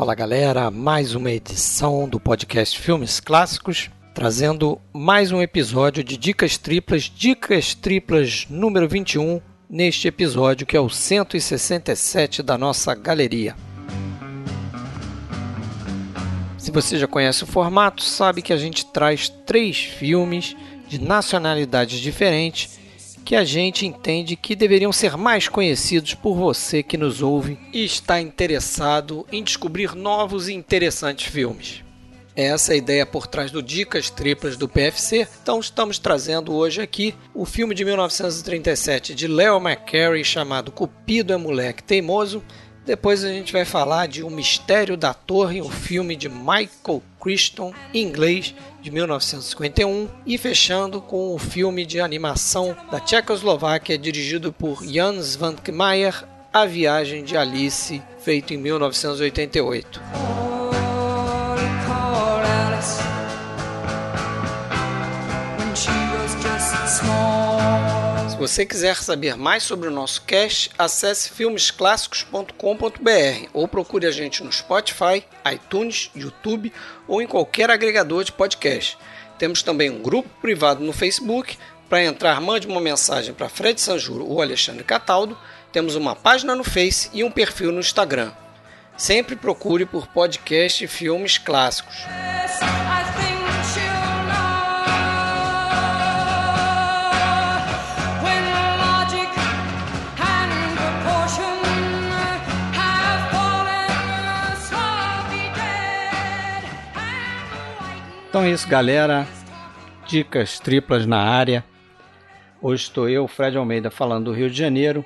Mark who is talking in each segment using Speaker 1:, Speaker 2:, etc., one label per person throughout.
Speaker 1: Fala galera, mais uma edição do podcast Filmes Clássicos, trazendo mais um episódio de Dicas Triplas, Dicas Triplas número 21, neste episódio que é o 167 da nossa galeria. Se você já conhece o formato, sabe que a gente traz três filmes de nacionalidades diferentes que a gente entende que deveriam ser mais conhecidos por você que nos ouve e está interessado em descobrir novos e interessantes filmes. Essa é a ideia por trás do Dicas Triplas do PFC. Então estamos trazendo hoje aqui o filme de 1937 de Leo McCarey chamado Cupido é Moleque Teimoso. Depois a gente vai falar de O Mistério da Torre, um filme de Michael Crichton, em inglês, de 1951, e fechando com o filme de animação da Tchecoslováquia dirigido por Jan Svankmajer, A Viagem de Alice, feito em 1988. Você quiser saber mais sobre o nosso cast, acesse filmesclassicos.com.br ou procure a gente no Spotify, iTunes, YouTube ou em qualquer agregador de podcast. Temos também um grupo privado no Facebook. Para entrar, mande uma mensagem para Fred Sanjuro ou Alexandre Cataldo. Temos uma página no Face e um perfil no Instagram. Sempre procure por podcast Filmes Clássicos. Então é isso, galera. Dicas triplas na área. Hoje estou eu, Fred Almeida, falando do Rio de Janeiro.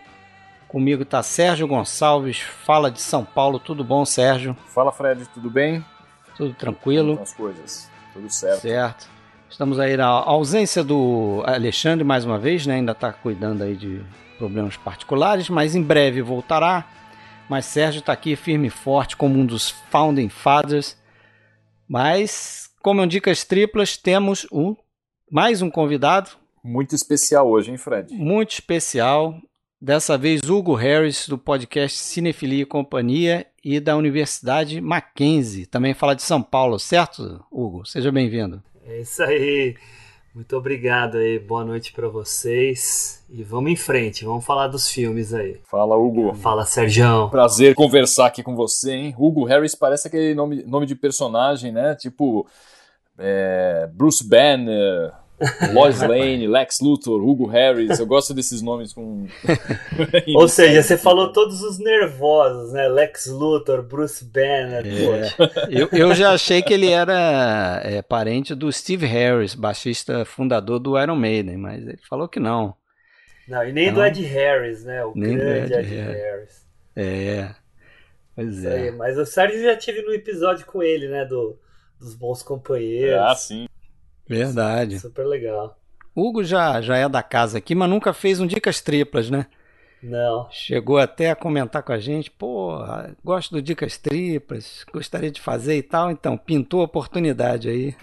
Speaker 1: Comigo está Sérgio Gonçalves, fala de São Paulo. Tudo bom, Sérgio?
Speaker 2: Fala, Fred, tudo bem?
Speaker 1: Tudo tranquilo.
Speaker 2: As coisas, tudo certo.
Speaker 1: Certo. Estamos aí na ausência do Alexandre mais uma vez, né? Ainda está cuidando aí de problemas particulares, mas em breve voltará. Mas Sérgio está aqui firme e forte como um dos founding fathers. Mas como em Dicas Triplas, temos um, mais um convidado.
Speaker 2: Muito especial hoje, hein, Fred?
Speaker 1: Muito especial. Dessa vez, Hugo Harris, do podcast Cinefilia e Companhia e da Universidade Mackenzie. Também fala de São Paulo, certo, Hugo? Seja bem-vindo.
Speaker 3: É isso aí. Muito obrigado aí. Boa noite para vocês. E vamos em frente, vamos falar dos filmes aí.
Speaker 2: Fala, Hugo.
Speaker 3: Fala, Sérgio.
Speaker 2: Prazer conversar aqui com você, hein? Hugo Harris parece aquele nome, nome de personagem, né? Tipo é, Bruce Banner, Lois Lane, Lex Luthor, Hugo Harris. Eu gosto desses nomes com.
Speaker 3: Ou seja, você falou todos os nervosos, né? Lex Luthor, Bruce Banner.
Speaker 1: É. Eu, eu já achei que ele era é, parente do Steve Harris, baixista fundador do Iron Maiden, mas ele falou que não.
Speaker 3: Não, e nem não. do Ed Harris, né? O nem grande Ed, Ed Harris. Harris.
Speaker 1: É. Pois é.
Speaker 3: Aí, mas o Sérgio já tive no episódio com ele, né? Do dos bons companheiros.
Speaker 2: Ah, sim.
Speaker 1: Verdade.
Speaker 3: Super legal.
Speaker 1: Hugo já, já é da casa aqui, mas nunca fez um Dicas Triplas, né?
Speaker 3: Não.
Speaker 1: Chegou até a comentar com a gente, pô, gosto do Dicas Triplas, gostaria de fazer e tal, então pintou a oportunidade aí.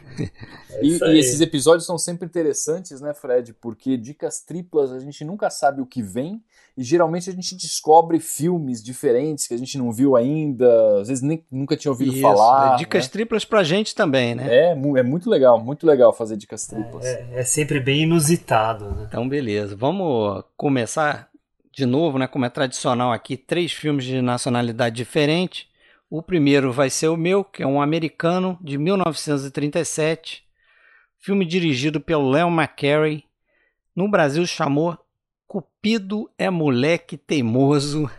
Speaker 2: É e, aí. e, esses episódios são sempre interessantes, né, Fred? Porque Dicas Triplas a gente nunca sabe o que vem e geralmente a gente descobre filmes diferentes que a gente não viu ainda, às vezes nem, nunca tinha ouvido Isso, falar.
Speaker 1: É dicas né? triplas pra gente também, né?
Speaker 2: É, é muito legal, muito legal fazer dicas triplas.
Speaker 3: É, é, é sempre bem inusitado, né?
Speaker 1: Então, beleza. Vamos começar de novo, né? Como é tradicional aqui, três filmes de nacionalidade diferente. O primeiro vai ser o meu, que é um americano de 1937. Filme dirigido pelo Leon McCarey. No Brasil chamou Cupido é moleque teimoso.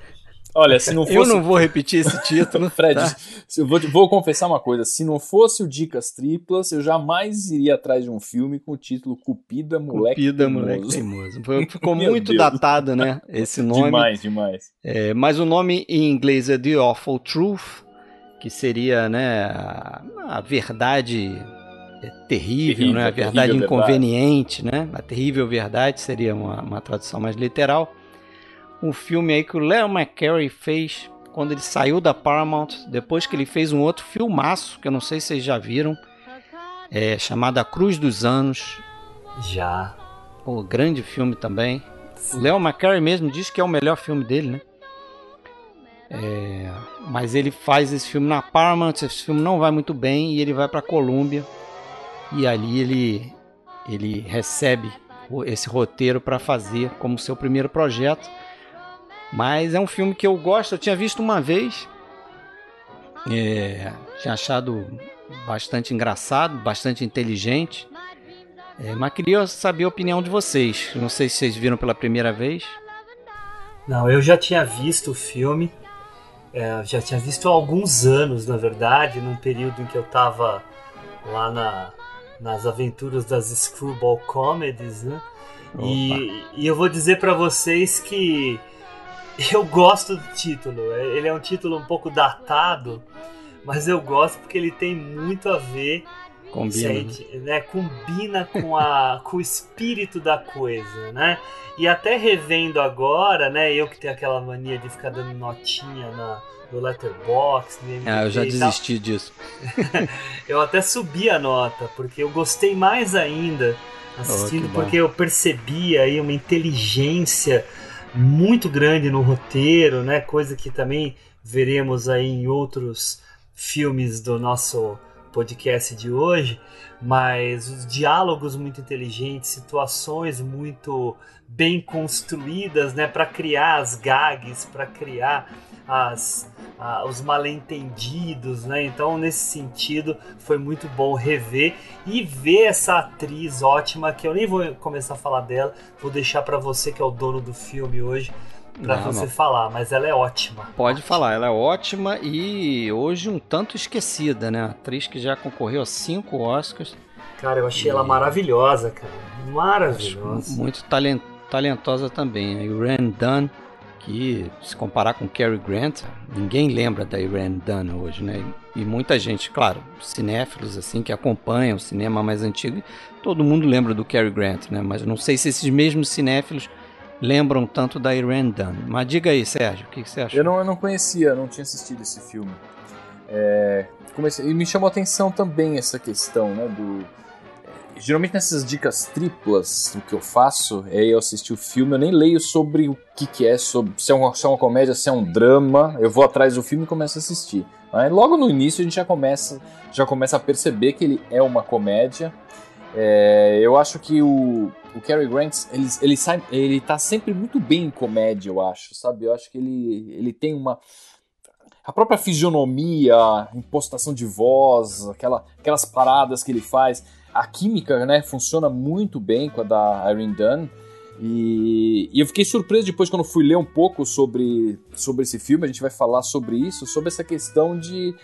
Speaker 2: Olha, se não fosse.
Speaker 1: Eu não vou repetir esse título.
Speaker 2: Fred, tá? eu vou, vou, confessar uma coisa: se não fosse o Dicas Triplas, eu jamais iria atrás de um filme com o título Cupido é moleque
Speaker 1: Cupido é moleque teimoso. Ficou muito datado, né? Esse nome.
Speaker 2: Demais, demais.
Speaker 1: É, mas o nome em inglês é The Awful Truth, que seria né, a, a verdade é terrível, terrível, né? A verdade inconveniente, verdade. né? A terrível verdade seria uma, uma tradução mais literal. Um filme aí que o Leo McCarey fez quando ele saiu da Paramount, depois que ele fez um outro filmaço, que eu não sei se vocês já viram, é, chamado A Cruz dos Anos.
Speaker 3: Já.
Speaker 1: Pô, grande filme também. O Leo McCarey mesmo diz que é o melhor filme dele, né? É, mas ele faz esse filme na Paramount, esse filme não vai muito bem e ele vai para a Columbia e ali ele ele recebe esse roteiro para fazer como seu primeiro projeto. Mas é um filme que eu gosto, eu tinha visto uma vez, é, tinha achado bastante engraçado, bastante inteligente. É, mas queria saber a opinião de vocês. Não sei se vocês viram pela primeira vez.
Speaker 3: Não, eu já tinha visto o filme. É, já tinha visto há alguns anos, na verdade, num período em que eu estava lá na, nas aventuras das Screwball Comedies, né? E, e, eu vou dizer para vocês que eu gosto do título. Ele é um título um pouco datado, mas eu gosto porque ele tem muito a ver
Speaker 1: Combina.
Speaker 3: Sente, né? Combina com, a, com o espírito da coisa, né? E até revendo agora, né? Eu que tenho aquela mania de ficar dando notinha na, no Letterboxd.
Speaker 1: Ah, eu já desisti disso.
Speaker 3: eu até subi a nota, porque eu gostei mais ainda assistindo, oh, porque eu percebi aí uma inteligência muito grande no roteiro, né? Coisa que também veremos aí em outros filmes do nosso podcast de hoje, mas os diálogos muito inteligentes, situações muito bem construídas, né, para criar as gags, para criar as, os mal-entendidos, né? Então, nesse sentido, foi muito bom rever e ver essa atriz ótima que eu nem vou começar a falar dela, vou deixar para você que é o dono do filme hoje para você não. falar, mas ela é ótima.
Speaker 1: Pode
Speaker 3: ótima.
Speaker 1: falar, ela é ótima e hoje um tanto esquecida, né? Atriz que já concorreu a cinco Oscars.
Speaker 3: Cara, eu achei e... ela maravilhosa, cara. Maravilhosa.
Speaker 1: Muito talent, talentosa também. A Irene Dunn, que se comparar com Cary Grant, ninguém lembra da Irene Dunn hoje, né? E muita gente, claro, cinéfilos assim que acompanham o cinema mais antigo, todo mundo lembra do Cary Grant, né? Mas não sei se esses mesmos cinéfilos lembram tanto da Irene Dunn. Mas diga aí, Sérgio, o que, que, você acha?
Speaker 2: Eu não, eu não conhecia, não tinha assistido esse filme. É, comecei, e me chamou a atenção também essa questão, né, do... É, geralmente nessas dicas triplas do que eu faço, é eu assistir o filme, eu nem leio sobre o que, que é, sobre se é, uma, se é uma comédia, se é um drama, eu vou atrás do filme e começo a assistir. Logo no início a gente já começa, já começa a perceber que ele é uma comédia. É, eu acho que o, o Cary Grant, ele, ele, sai, ele tá sempre muito bem em comédia, eu acho, sabe? Eu acho que ele, ele tem uma. A própria fisionomia, a impostação de voz, aquela, aquelas paradas que ele faz, a química, né, funciona muito bem com a da Irene Dunn. E, e, eu fiquei surpreso depois quando fui ler um pouco sobre, sobre esse filme, a gente vai falar sobre isso, sobre essa questão de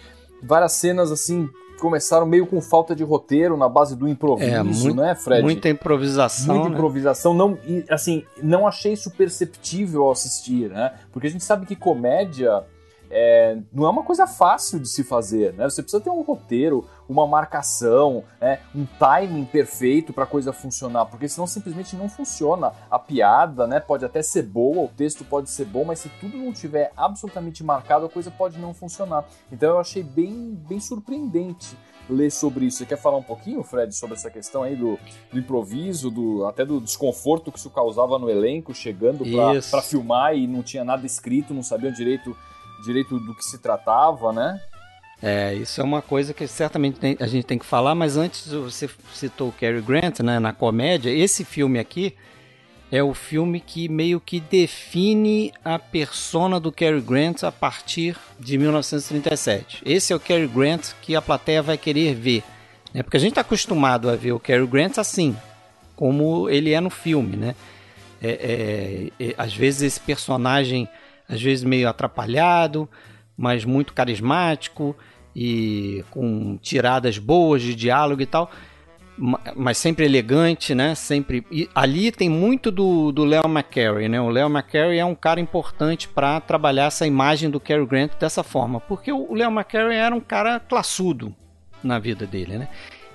Speaker 2: várias cenas assim começaram meio com falta de roteiro na base do improviso, é, muito, né, Fred?
Speaker 1: Muita improvisação.
Speaker 2: Muita né? improvisação. Não, e, assim, não achei isso perceptível ao assistir, né? Porque a gente sabe que comédia é, não é uma coisa fácil de se fazer, né? Você precisa ter um roteiro, uma marcação, né? um timing perfeito para a coisa funcionar, porque senão simplesmente não funciona. A piada, né, pode até ser boa, o texto pode ser bom, mas se tudo não tiver absolutamente marcado, a coisa pode não funcionar. Então eu achei bem, bem surpreendente ler sobre isso. Você quer falar um pouquinho, Fred, sobre essa questão aí do, do improviso, do, até do desconforto que isso causava no elenco, chegando para filmar e não tinha nada escrito, não sabiam direito direito do que se tratava, né?
Speaker 1: É, isso é uma coisa que certamente a gente tem que falar, mas antes você citou o Cary Grant, né, na comédia, esse filme aqui é o filme que meio que define a persona do Cary Grant a partir de 1937. Esse é o Cary Grant que a plateia vai querer ver, né? Porque a gente está acostumado a ver o Cary Grant assim, como ele é no filme, né? É, é, é, às vezes esse personagem às vezes meio atrapalhado, mas muito carismático e com tiradas boas de diálogo e tal, mas sempre elegante, né? Sempre e ali tem muito do do Leo McCarey, né? O Leo McCarey é um cara importante para trabalhar essa imagem do Cary Grant dessa forma, porque o Leo McCarey era um cara classudo na vida dele, né?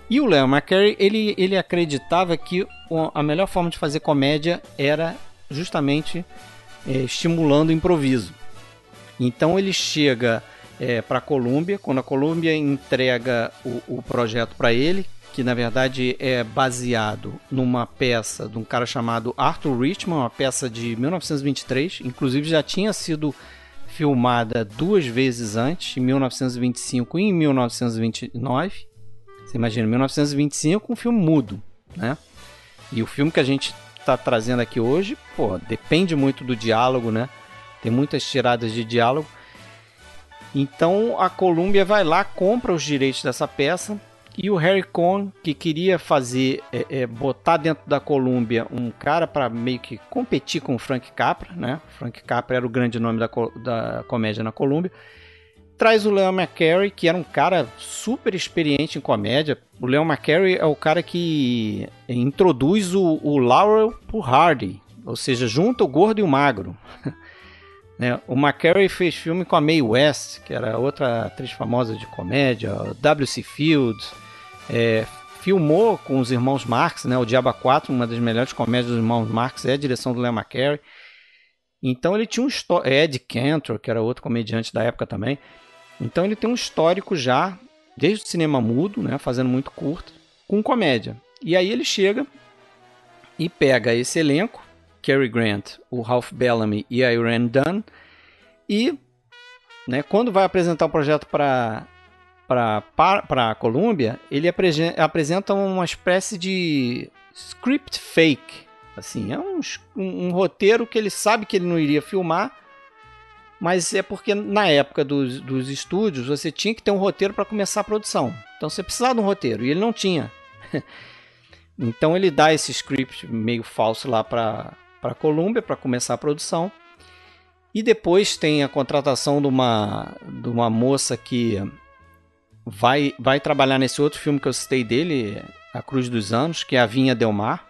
Speaker 1: E o Leo McCarey, ele, ele acreditava que a melhor forma de fazer comédia era justamente é, estimulando o improviso. Então ele chega é, para a Colômbia, quando a Colômbia entrega o, o projeto para ele, que na verdade é baseado numa peça de um cara chamado Arthur Richman, uma peça de 1923, inclusive já tinha sido filmada duas vezes antes, em 1925 e em 1929. Você imagina, 1925 um filme mudo, né? E o filme que a gente está trazendo aqui hoje, pô, depende muito do diálogo, né? Tem muitas tiradas de diálogo. Então a Columbia vai lá, compra os direitos dessa peça e o Harry Cohn, que queria fazer, é, é, botar dentro da Columbia um cara para meio que competir com o Frank Capra, né? Frank Capra era o grande nome da, da comédia na Columbia. Traz o Leon McCarey, que era um cara super experiente em comédia. O Leon McCarey é o cara que introduz o, o Laurel pro Hardy, ou seja, junta o gordo e o magro. Né? O McCarey fez filme com a Mae West, que era outra atriz famosa de comédia, W.C. Fields, é, filmou com os irmãos Marx, né? O Diaba 4, uma das melhores comédias dos irmãos Marx, é a direção do Leo McCarey. Então ele tinha um Ed Cantor, que era outro comediante da época também. Então ele tem um histórico já, desde o cinema mudo, né? Fazendo muito curto, com comédia. E aí ele chega e pega esse elenco, Cary Grant, o Ralph Bellamy e a Irene Dunn, e né, quando vai apresentar o projeto para para a Columbia, ele apresenta uma espécie de script fake. Assim, é um, um, um, roteiro que ele sabe que ele não iria filmar, mas é porque na época dos, dos estúdios você tinha que ter um roteiro para começar a produção. Então você precisava de um roteiro e ele não tinha. então ele dá esse script meio falso lá para a Columbia para começar a produção. E depois tem a contratação de uma, de uma moça que vai, vai trabalhar nesse outro filme que eu citei dele, A Cruz dos Anos, que é a Vinha Del Mar.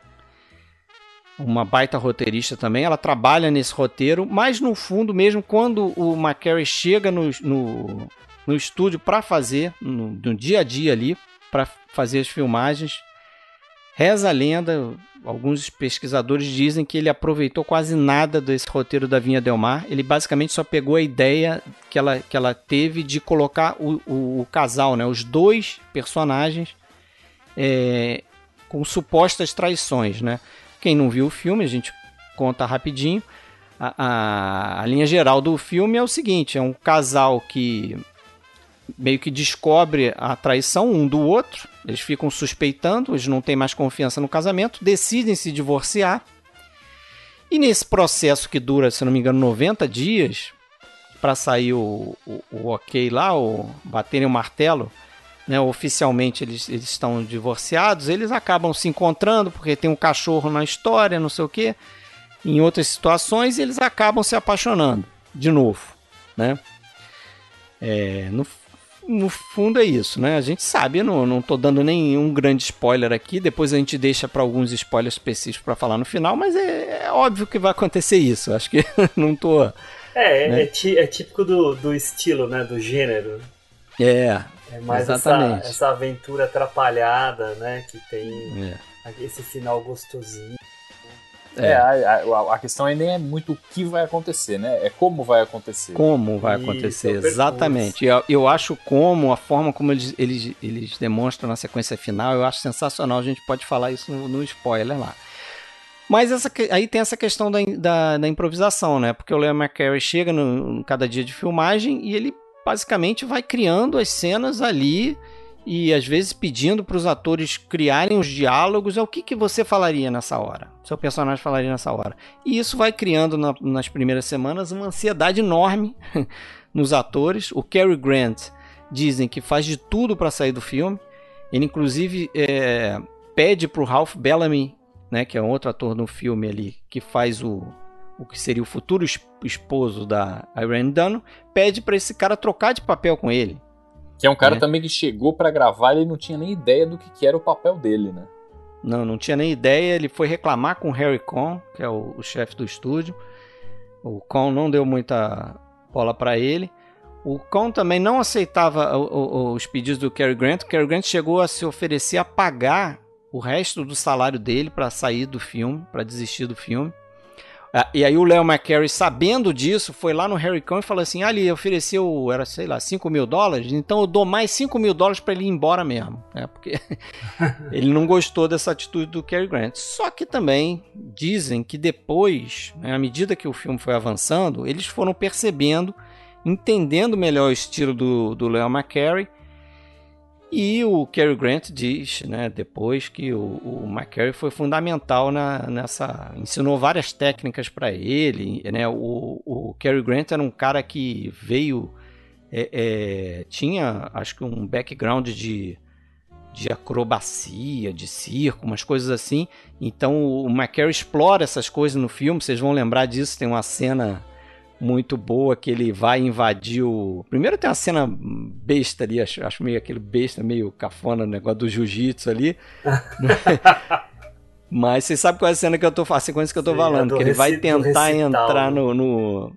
Speaker 1: Uma baita roteirista também. Ela trabalha nesse roteiro, mas no fundo, mesmo quando o McCary chega no, no, no estúdio para fazer, no, no dia a dia ali, para fazer as filmagens, reza a lenda, alguns pesquisadores dizem que ele aproveitou quase nada desse roteiro da Vinha Del Mar. Ele basicamente só pegou a ideia que ela, que ela teve de colocar o, o, o casal, né, os dois personagens, é, com supostas traições. Né? Quem não viu o filme, a gente conta rapidinho. A, a, a linha geral do filme é o seguinte: é um casal que meio que descobre a traição um do outro, eles ficam suspeitando, eles não têm mais confiança no casamento, decidem se divorciar. E nesse processo que dura, se não me engano, 90 dias, para sair o, o, o, ok lá, o baterem o martelo, né, oficialmente eles, eles estão divorciados, eles acabam se encontrando porque tem um cachorro na história, não sei o que. Em outras situações, eles acabam se apaixonando de novo, né? É, no no fundo é isso, né? A gente sabe, não, não tô dando nenhum grande spoiler aqui, depois a gente deixa para alguns spoilers específicos para falar no final, mas é, é, óbvio que vai acontecer isso. Acho que não tô.
Speaker 3: É, é né? é, é, típico do, do estilo, né? Do gênero.
Speaker 1: É.
Speaker 3: É mais exatamente. Essa, essa aventura atrapalhada, né? Que tem é. esse final gostosinho.
Speaker 2: É, é a, a, a, questão aí nem é muito o que vai acontecer, né? É como vai acontecer.
Speaker 1: Como vai Isso, acontecer, é exatamente. Eu, eu acho como, a forma como eles, eles, eles demonstram na sequência final, eu acho sensacional. A gente pode falar isso no, no spoiler lá. Mas essa, aí tem essa questão da, da, da improvisação, né? Porque o Leo McCarey chega no, no cada dia de filmagem e ele basicamente vai criando as cenas ali e às vezes pedindo para os atores criarem os diálogos, é o que, que você falaria nessa hora? Seu personagem falaria nessa hora. E isso vai criando na, nas primeiras semanas uma ansiedade enorme nos atores. O Cary Grant dizem que faz de tudo para sair do filme. Ele inclusive é, pede para o Ralph Bellamy, né, que é um outro ator no filme ali, que faz o, o que seria o futuro esposo da Irene Dunn, pede para esse cara trocar de papel com ele.
Speaker 2: Que é um cara é. também que chegou para gravar e não tinha nem ideia do que, que, era o papel dele, né?
Speaker 1: Não, não tinha nem ideia. Ele foi reclamar com o Harry Cohn, que é o, o chefe do estúdio. O Cohn não deu muita bola para ele. O Cohn também não aceitava o, o, os pedidos do Cary Grant. O Cary Grant chegou a se oferecer a pagar o resto do salário dele para sair do filme, para desistir do filme. Ah, e aí o Leo McCarey, sabendo disso, foi lá no Harry Cohn e falou assim: ele ofereceu, era, sei lá, 5 mil dólares, então eu dou mais 5 mil dólares para ele ir embora mesmo. Né? Porque ele não gostou dessa atitude do Cary Grant. Só que também dizem que depois, né, à medida que o filme foi avançando, eles foram percebendo entendendo melhor o estilo do, Leo McCarey. E o Cary Grant diz, né, depois que o, o McCarey foi fundamental na, nessa, ensinou várias técnicas para ele, né? O, o Cary Grant era um cara que veio, é, é, tinha, acho que um background de de acrobacia, de circo, umas coisas assim. Então o McCarey explora essas coisas no filme, vocês vão lembrar disso, tem uma cena muito boa que ele vai invadir o. Primeiro tem uma cena besta ali, acho, acho meio aquele besta, meio cafona, negócio do jiu-jitsu ali. Mas vocês sabem qual é a cena que eu tô a sequência que eu tô Sim, falando, que ele vai tentar entrar no, no,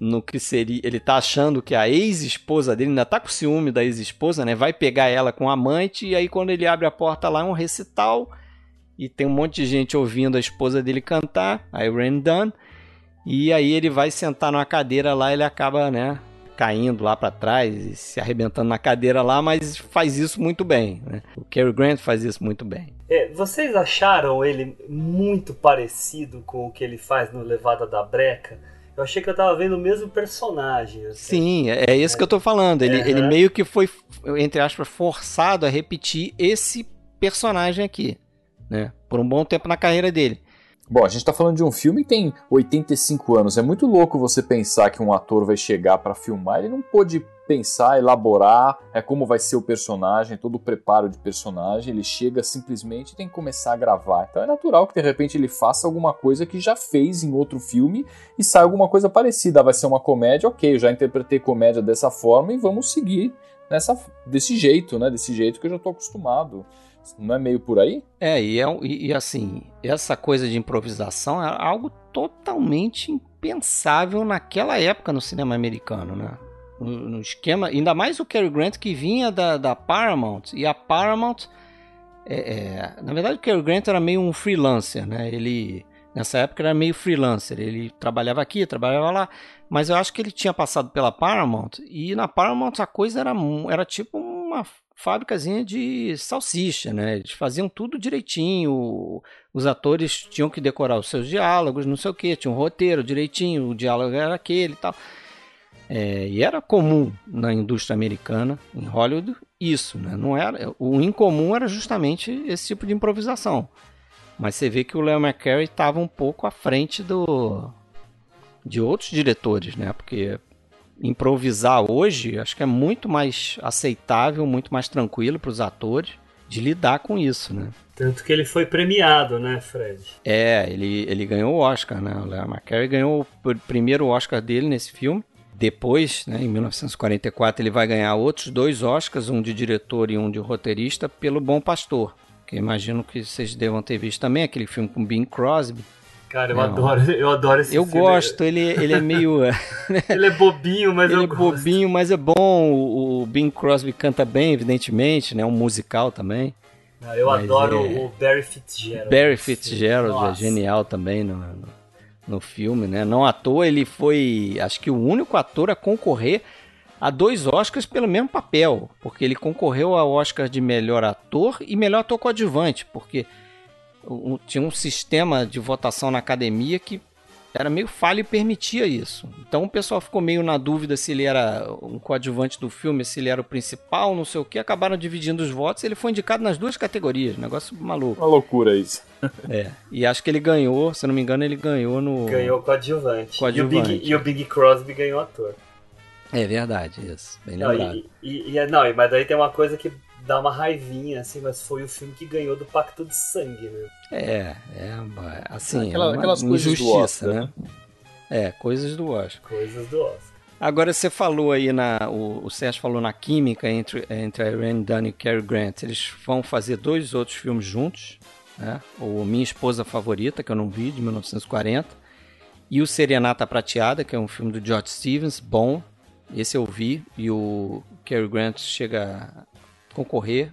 Speaker 1: no que seria. Ele tá achando que a ex-esposa dele ainda tá com ciúme da ex-esposa, né? Vai pegar ela com amante, e aí quando ele abre a porta lá é um recital. E tem um monte de gente ouvindo a esposa dele cantar, a Irene Dunn. E aí ele vai sentar numa cadeira lá, ele acaba, né, caindo lá para trás e se arrebentando na cadeira lá, mas faz isso muito bem. Né? O Cary Grant faz isso muito bem.
Speaker 3: É, vocês acharam ele muito parecido com o que ele faz no Levada da Breca? Eu achei que eu tava vendo o mesmo personagem.
Speaker 1: Assim. Sim, é, isso é. que eu tô falando. Ele, uhum. ele meio que foi, entre aspas, forçado a repetir esse personagem aqui, né? Por um bom tempo na carreira dele.
Speaker 2: Bom, a gente tá falando de um filme que tem 85 anos. É muito louco você pensar que um ator vai chegar para filmar, ele não pôde pensar, elaborar é como vai ser o personagem, todo o preparo de personagem, ele chega simplesmente e tem que começar a gravar. Então é natural que de repente ele faça alguma coisa que já fez em outro filme e saia alguma coisa parecida. Vai ser uma comédia, ok, eu já interpretei comédia dessa forma e vamos seguir nessa, desse jeito, né? Desse jeito que eu já tô acostumado. Não é meio por aí?
Speaker 1: É, e, é, e assim, essa coisa de improvisação é algo totalmente impensável naquela época no cinema americano, né? No, esquema, ainda mais o Cary Grant que vinha da, da Paramount, e a Paramount, é, é, na verdade o Cary Grant era meio um freelancer, né? Ele, nessa época era meio freelancer, ele trabalhava aqui, trabalhava lá, mas eu acho que ele tinha passado pela Paramount, e na Paramount a coisa era, era tipo uma fábricazinha de salsicha, né? Eles faziam tudo direitinho. Os atores tinham que decorar os seus diálogos, não sei o que, tinha um roteiro direitinho, o diálogo era aquele e tal. É, e era comum na indústria americana, em Hollywood, isso, né? Não era, o incomum era justamente esse tipo de improvisação. Mas você vê que o Leo McCarey estava um pouco à frente do de outros diretores, né? Porque improvisar hoje, acho que é muito mais aceitável, muito mais tranquilo para os atores de lidar com isso, né?
Speaker 3: Tanto que ele foi premiado, né, Fred?
Speaker 1: É, ele, ele ganhou o Oscar, né? O Leo McCarey ganhou o primeiro Oscar dele nesse filme. Depois, né, em 1944, ele vai ganhar outros dois Oscars, um de diretor e um de roteirista, pelo Bom Pastor. Que imagino que vocês devam ter visto também, aquele filme com Bing Crosby.
Speaker 3: Cara, eu não. adoro, eu adoro esse
Speaker 1: eu
Speaker 3: filme.
Speaker 1: Eu gosto, ele, ele é meio.
Speaker 3: ele é bobinho, mas
Speaker 1: ele
Speaker 3: eu
Speaker 1: é
Speaker 3: gosto.
Speaker 1: bobinho, mas é bom. O, o Bing Crosby canta bem, evidentemente, né? Um musical também.
Speaker 3: Não, eu mas adoro é... o Barry Fitzgerald.
Speaker 1: Barry Fitzgerald é genial também no, no, no filme, né? Não à toa ele foi, acho que o único ator a concorrer a dois Oscars pelo mesmo papel, porque ele concorreu ao Oscar de melhor ator e melhor ator coadjuvante, porque um, tinha um sistema de votação na academia que era meio falho e permitia isso. Então o pessoal ficou meio na dúvida se ele era um coadjuvante do filme, se ele era o principal, não sei o que. Acabaram dividindo os votos. Ele foi indicado nas duas categorias. Negócio maluco.
Speaker 2: Uma loucura isso.
Speaker 1: é. E acho que ele ganhou, se não me engano, ele ganhou no.
Speaker 3: Ganhou coadjuvante. coadjuvante. E, o Big, e o Big Crosby ganhou ator.
Speaker 1: É verdade, isso. Bem lembrado. Não,
Speaker 3: e, e, não, mas daí tem uma coisa que dá uma raivinha, assim, mas foi o filme que ganhou do Pacto de Sangue, né?
Speaker 1: É, é, assim, Aquela, é aquelas coisas do Oscar, né? É, coisas do Oscar.
Speaker 3: Coisas do Oscar.
Speaker 1: Agora você falou aí na. O, o Sérgio falou na química entre, entre a Irene Dunn e Cary Grant. Eles vão fazer dois outros filmes juntos. Né? O Minha Esposa Favorita, que eu não vi, de 1940. E o Serenata Prateada, que é um filme do George Stevens, bom. Esse eu vi. E o Cary Grant chega concorrer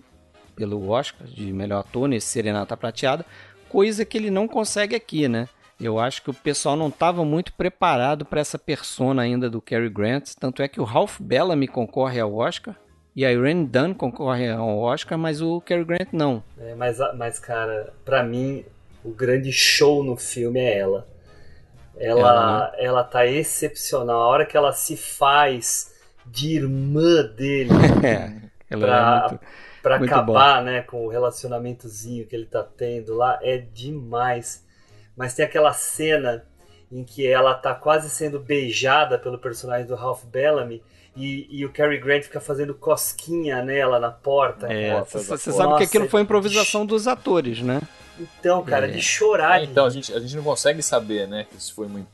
Speaker 1: pelo Oscar de melhor ator nesse Serenata Prateada, coisa que ele não consegue aqui, né? Eu acho que o pessoal não estava muito preparado para essa persona ainda do Cary Grant, tanto é que o Ralph Bellamy concorre ao Oscar e a Irene Dunn concorre ao Oscar, mas o Cary Grant não.
Speaker 3: É, mas, mas, cara, para mim, o grande show no filme é ela. Ela, ela, né? ela tá excepcional. A hora que ela se faz de irmã dele
Speaker 1: é, pra,
Speaker 3: é muito, pra muito acabar né, com o relacionamentozinho que ele tá tendo lá, é demais. Mas tem aquela cena em que ela tá quase sendo beijada pelo personagem do Ralph Bellamy e, e, o Cary Grant fica fazendo cosquinha nela na porta.
Speaker 1: É, você sabe que aquilo foi improvisação dos atores, né?
Speaker 3: Então, cara, é. de chorar.
Speaker 2: É, então, a gente, a gente não consegue saber, né, que isso foi um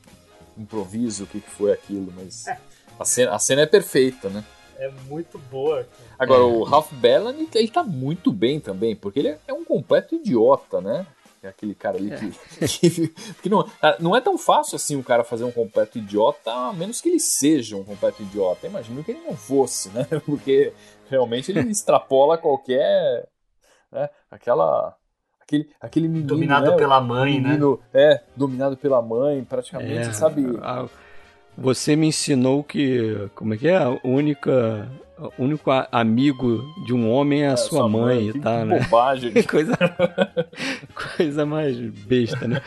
Speaker 2: improviso, o que, que foi aquilo, mas é. a, cena, a cena é perfeita, né?
Speaker 3: É muito boa.
Speaker 2: Agora, é. o Ralph Bellamy, ele tá muito bem também, porque ele é um completo idiota, né? É aquele cara ali que. É. que porque não, ah, não é tão fácil assim o cara fazer um completo idiota, a menos que ele seja um completo idiota. Imagino que ele não fosse, né? Porque realmente ele extrapola qualquer. Né? Aquela. Aquele, aquele menino.
Speaker 3: Dominado
Speaker 2: né?
Speaker 3: pela mãe,
Speaker 2: né?
Speaker 3: menino,
Speaker 2: né? É, dominado pela mãe, praticamente, é, sabe?
Speaker 1: Você me ensinou que. Como é que é? A única o único amigo de um homem é a é, sua, mãe, mãe tá,
Speaker 2: que
Speaker 1: né?
Speaker 2: Bobagem.
Speaker 1: coisa, coisa mais besta, né?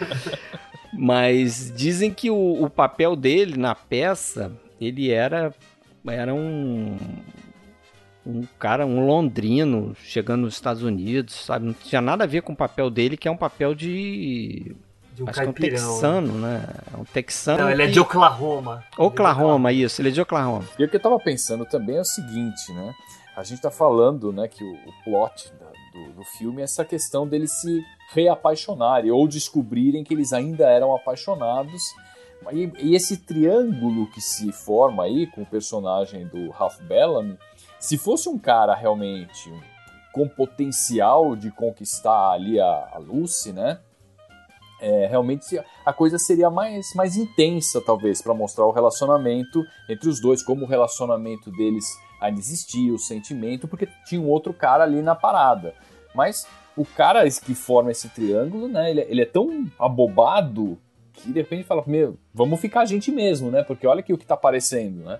Speaker 1: Mas dizem que o, o, papel dele na peça, ele era era um um cara, um londrino chegando nos Estados Unidos, sabe? Não tinha nada a ver com o papel dele, que é um papel de
Speaker 3: de um Acho caipirão.
Speaker 1: Que é um texano, né? É um texano.
Speaker 3: Não, ele é de Oklahoma.
Speaker 1: Oklahoma, isso, ele é de Oklahoma.
Speaker 2: E o que eu tava pensando também é o seguinte, né? A gente tá falando, né, que o, o plot da, do, do filme é essa questão deles se reapaixonarem ou descobrirem que eles ainda eram apaixonados. E, e, esse triângulo que se forma aí com o personagem do Ralph Bellamy, se fosse um cara realmente com potencial de conquistar ali a, a Lucy, né? É, realmente a coisa seria mais, mais intensa, talvez, para mostrar o relacionamento entre os dois, como o relacionamento deles ainda existia, o sentimento, porque tinha um outro cara ali na parada. Mas o cara que forma esse triângulo, né, ele, é, ele é tão abobado que de repente fala, meu, vamos ficar a gente mesmo, né? Porque olha aqui o que tá aparecendo, né?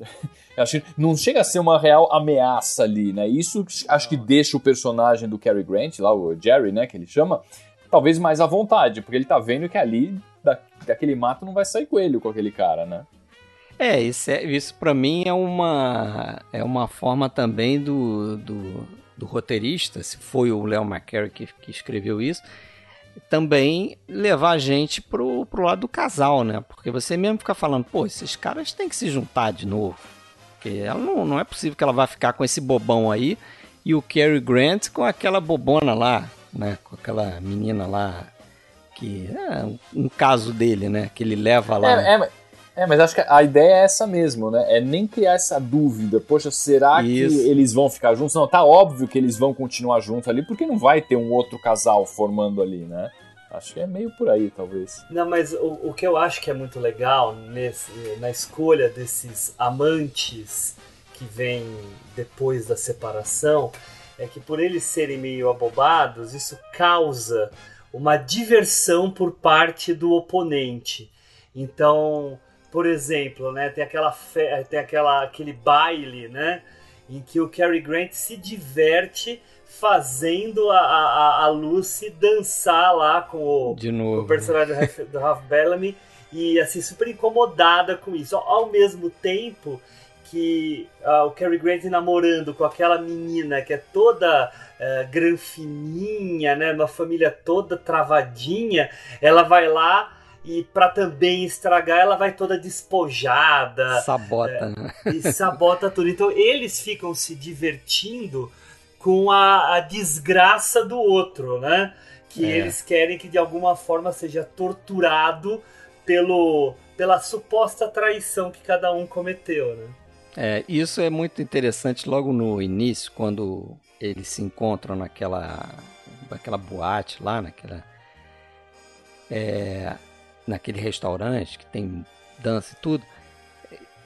Speaker 2: acho não chega a ser uma real ameaça ali, né? Isso acho que deixa o personagem do Cary Grant, lá o Jerry, né, que ele chama, talvez mais à vontade, porque ele tá vendo que ali, da, daquele mato, não vai sair coelho com aquele cara, né?
Speaker 1: É, isso, é, isso para mim é uma, é uma forma também do, do, do roteirista, se foi o Léo McCarey que, que escreveu isso, também levar a gente pro, pro lado do casal, né? Porque você mesmo fica falando, pô, esses caras têm que se juntar de novo. Porque ela não, não é possível que ela vá ficar com esse bobão aí e o Cary Grant com aquela bobona lá né? Com aquela menina lá que é um caso dele, né? Que ele leva lá.
Speaker 2: É, é, é, mas acho que a ideia é essa mesmo, né? É nem criar essa dúvida. Poxa, será Isso. que eles vão ficar juntos? Não, tá óbvio que eles vão continuar juntos ali, porque não vai ter um outro casal formando ali, né? Acho que é meio por aí, talvez.
Speaker 3: Não, mas o, o que eu acho que é muito legal nesse, na escolha desses amantes que vêm depois da separação é que por eles serem meio abobados, isso causa uma diversão por parte do oponente. Então, por exemplo, né, tem aquela fe... tem aquela aquele baile, né, em que o Cary Grant se diverte fazendo a, a, a Lucy dançar lá com o,
Speaker 1: novo,
Speaker 3: o personagem do Ralph Bellamy e assim super incomodada com isso. Ao mesmo tempo que uh, o Cary Grant namorando com aquela menina que é toda uh, granfininha, né, uma família toda travadinha, ela vai lá e para também estragar, ela vai toda despojada.
Speaker 1: Sabota, é, né?
Speaker 3: E sabota tudo. Então eles ficam se divertindo com a, a desgraça do outro, né? Que é. eles querem que de alguma forma seja torturado pelo, pela suposta traição que cada um cometeu, né?
Speaker 1: É, isso é muito interessante logo no início, quando eles se encontram naquela, naquela boate lá, naquela, é, naquele restaurante que tem dança e tudo.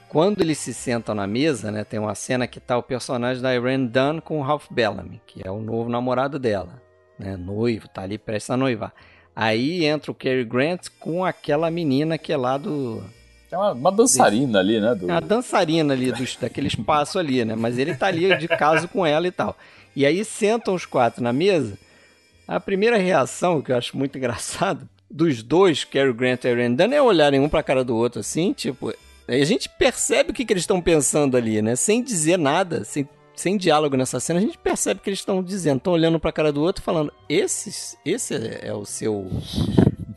Speaker 1: Quando eles se sentam na mesa, né, tem uma cena que tá o personagem da Irene Dunn com o Ralph Bellamy, que é o novo namorado dela, né, noivo, tá ali prestes a noivar. Aí entra o Cary Grant com aquela menina que é lá do
Speaker 2: é uma, uma dançarina ali, né? Do...
Speaker 1: É uma dançarina ali, do, daquele espaço ali, né? Mas ele tá ali de caso com ela e tal. E aí sentam os quatro na mesa. A primeira reação, que eu acho muito engraçado, dos dois, Cary Grant e Aaron Dunn, é olharem um pra cara do outro assim, tipo. A gente percebe o que, que eles estão pensando ali, né? Sem dizer nada, sem, sem diálogo nessa cena, a gente percebe o que eles estão dizendo. Estão olhando pra cara do outro falando: esse, esse é o seu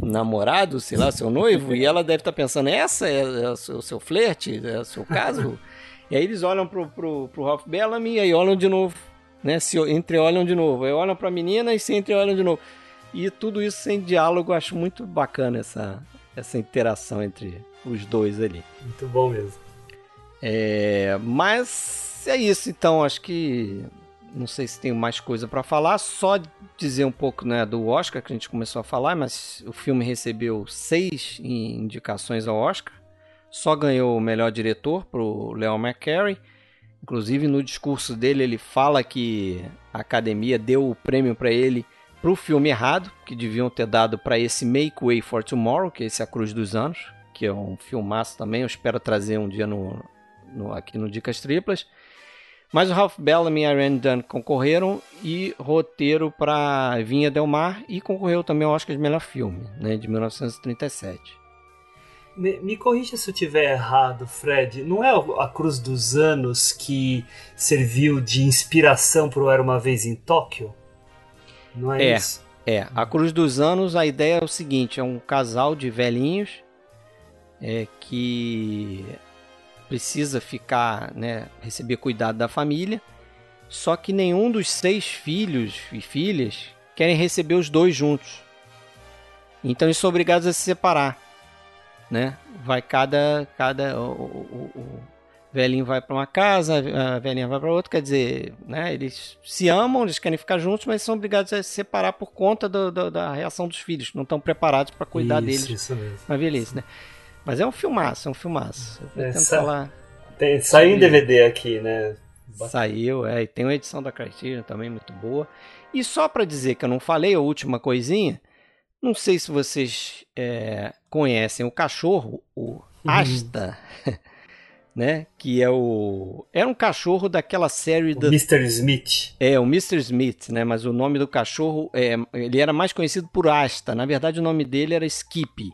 Speaker 1: namorado, sei lá, seu noivo, e ela deve estar tá pensando: essa é, é o seu, seu flerte, é o seu caso. e aí eles olham pro, pro, pro Ralph Bellamy e aí olham de novo, né? Se entreolham de novo. Aí olham pra menina e se entreolham de novo. E tudo isso sem diálogo, acho muito bacana essa, essa interação entre os dois ali.
Speaker 3: Muito bom mesmo.
Speaker 1: É, mas é isso, então. Acho que não sei se tenho mais coisa para falar. Só dizer um pouco né, do Oscar que a gente começou a falar, mas o filme recebeu seis indicações ao Oscar. Só ganhou o melhor diretor pro Leon McCarey. Inclusive no discurso dele ele fala que a academia deu o prêmio para ele pro filme errado, que deviam ter dado para esse Make Way for Tomorrow, que é esse A Cruz dos Anos, que é um filmaço também. Eu espero trazer um dia no, no aqui no Dicas Triplas. Mas o Ralph Bellamy e a Rand Dunn concorreram e roteiro para Vinha Del Mar e concorreu também ao Oscar de melhor filme, né, de 1937.
Speaker 3: Me, me corrija se eu estiver errado, Fred. Não é a Cruz dos Anos que serviu de inspiração para o Era uma Vez em Tóquio? Não é,
Speaker 1: é
Speaker 3: isso?
Speaker 1: É, a Cruz dos Anos, a ideia é o seguinte: é um casal de velhinhos é, que precisa ficar, né, receber cuidado da família, só que nenhum dos seis filhos e filhas querem receber os dois juntos. Então eles são obrigados a se separar, né? Vai cada cada o, o, o velhinho vai para uma casa, a velhinha vai para outra, quer dizer, né? Eles se amam, eles querem ficar juntos, mas são obrigados a se separar por conta do, do, da reação dos filhos, não estão preparados para cuidar
Speaker 3: isso,
Speaker 1: deles
Speaker 3: isso mesmo.
Speaker 1: na velhice, né? Mas é um filmaço, é um filmaço.
Speaker 3: É, sa tem, saiu em DVD aqui, né?
Speaker 1: Saiu, é, e tem uma edição da Criterion também muito boa. E só para dizer que eu não falei a última coisinha, não sei se vocês é, conhecem o cachorro, o Asta, né? Que é o. Era um cachorro daquela série
Speaker 3: do. Mr. Smith.
Speaker 1: É, o Mr. Smith, né? Mas o nome do cachorro. É, ele era mais conhecido por Asta. Na verdade, o nome dele era Skippy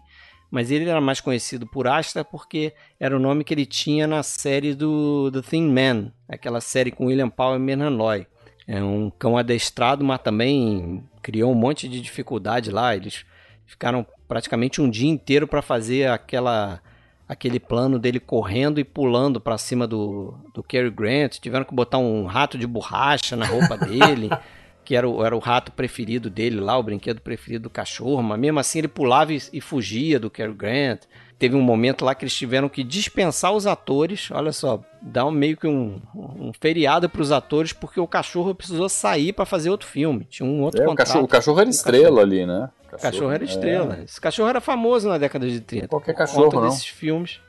Speaker 1: mas ele era mais conhecido por Asta porque era o nome que ele tinha na série do The Thin Man, aquela série com William Powell e Menan Loy. É um cão adestrado, mas também criou um monte de dificuldade lá. Eles ficaram praticamente um dia inteiro para fazer aquela aquele plano dele correndo e pulando para cima do, do Cary Grant. Tiveram que botar um rato de borracha na roupa dele. que era o, era o rato preferido dele lá, o brinquedo preferido do cachorro, mas mesmo assim ele pulava e, e fugia do Cary Grant. Teve um momento lá que eles tiveram que dispensar os atores, olha só, dar um, meio que um, um feriado para os atores, porque o cachorro precisou sair para fazer outro filme. Tinha um outro é, contrato.
Speaker 2: O cachorro, o cachorro era estrela cachorro. ali, né?
Speaker 1: O cachorro, cachorro era estrela. É. Esse cachorro era famoso na década de 30.
Speaker 2: Qualquer cachorro, não.
Speaker 1: desses filmes.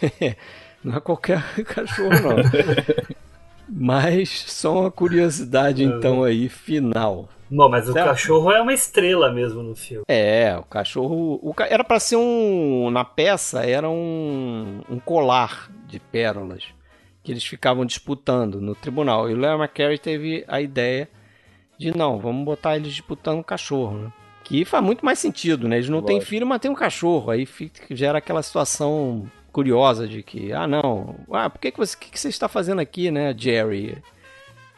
Speaker 1: não é qualquer cachorro, não. Mas só uma curiosidade, então, aí, final.
Speaker 3: Não, mas o cachorro é uma estrela mesmo no filme.
Speaker 1: É, o cachorro. O, era para ser um. Na peça, era um, um colar de pérolas que eles ficavam disputando no tribunal. E o Leo McCarey teve a ideia de não, vamos botar eles disputando o cachorro, né? Que faz muito mais sentido, né? Eles não têm filho, mas tem um cachorro. Aí fica, gera aquela situação curiosa de que, ah, não, ah, por que, que, você, que, que você está fazendo aqui, né, Jerry?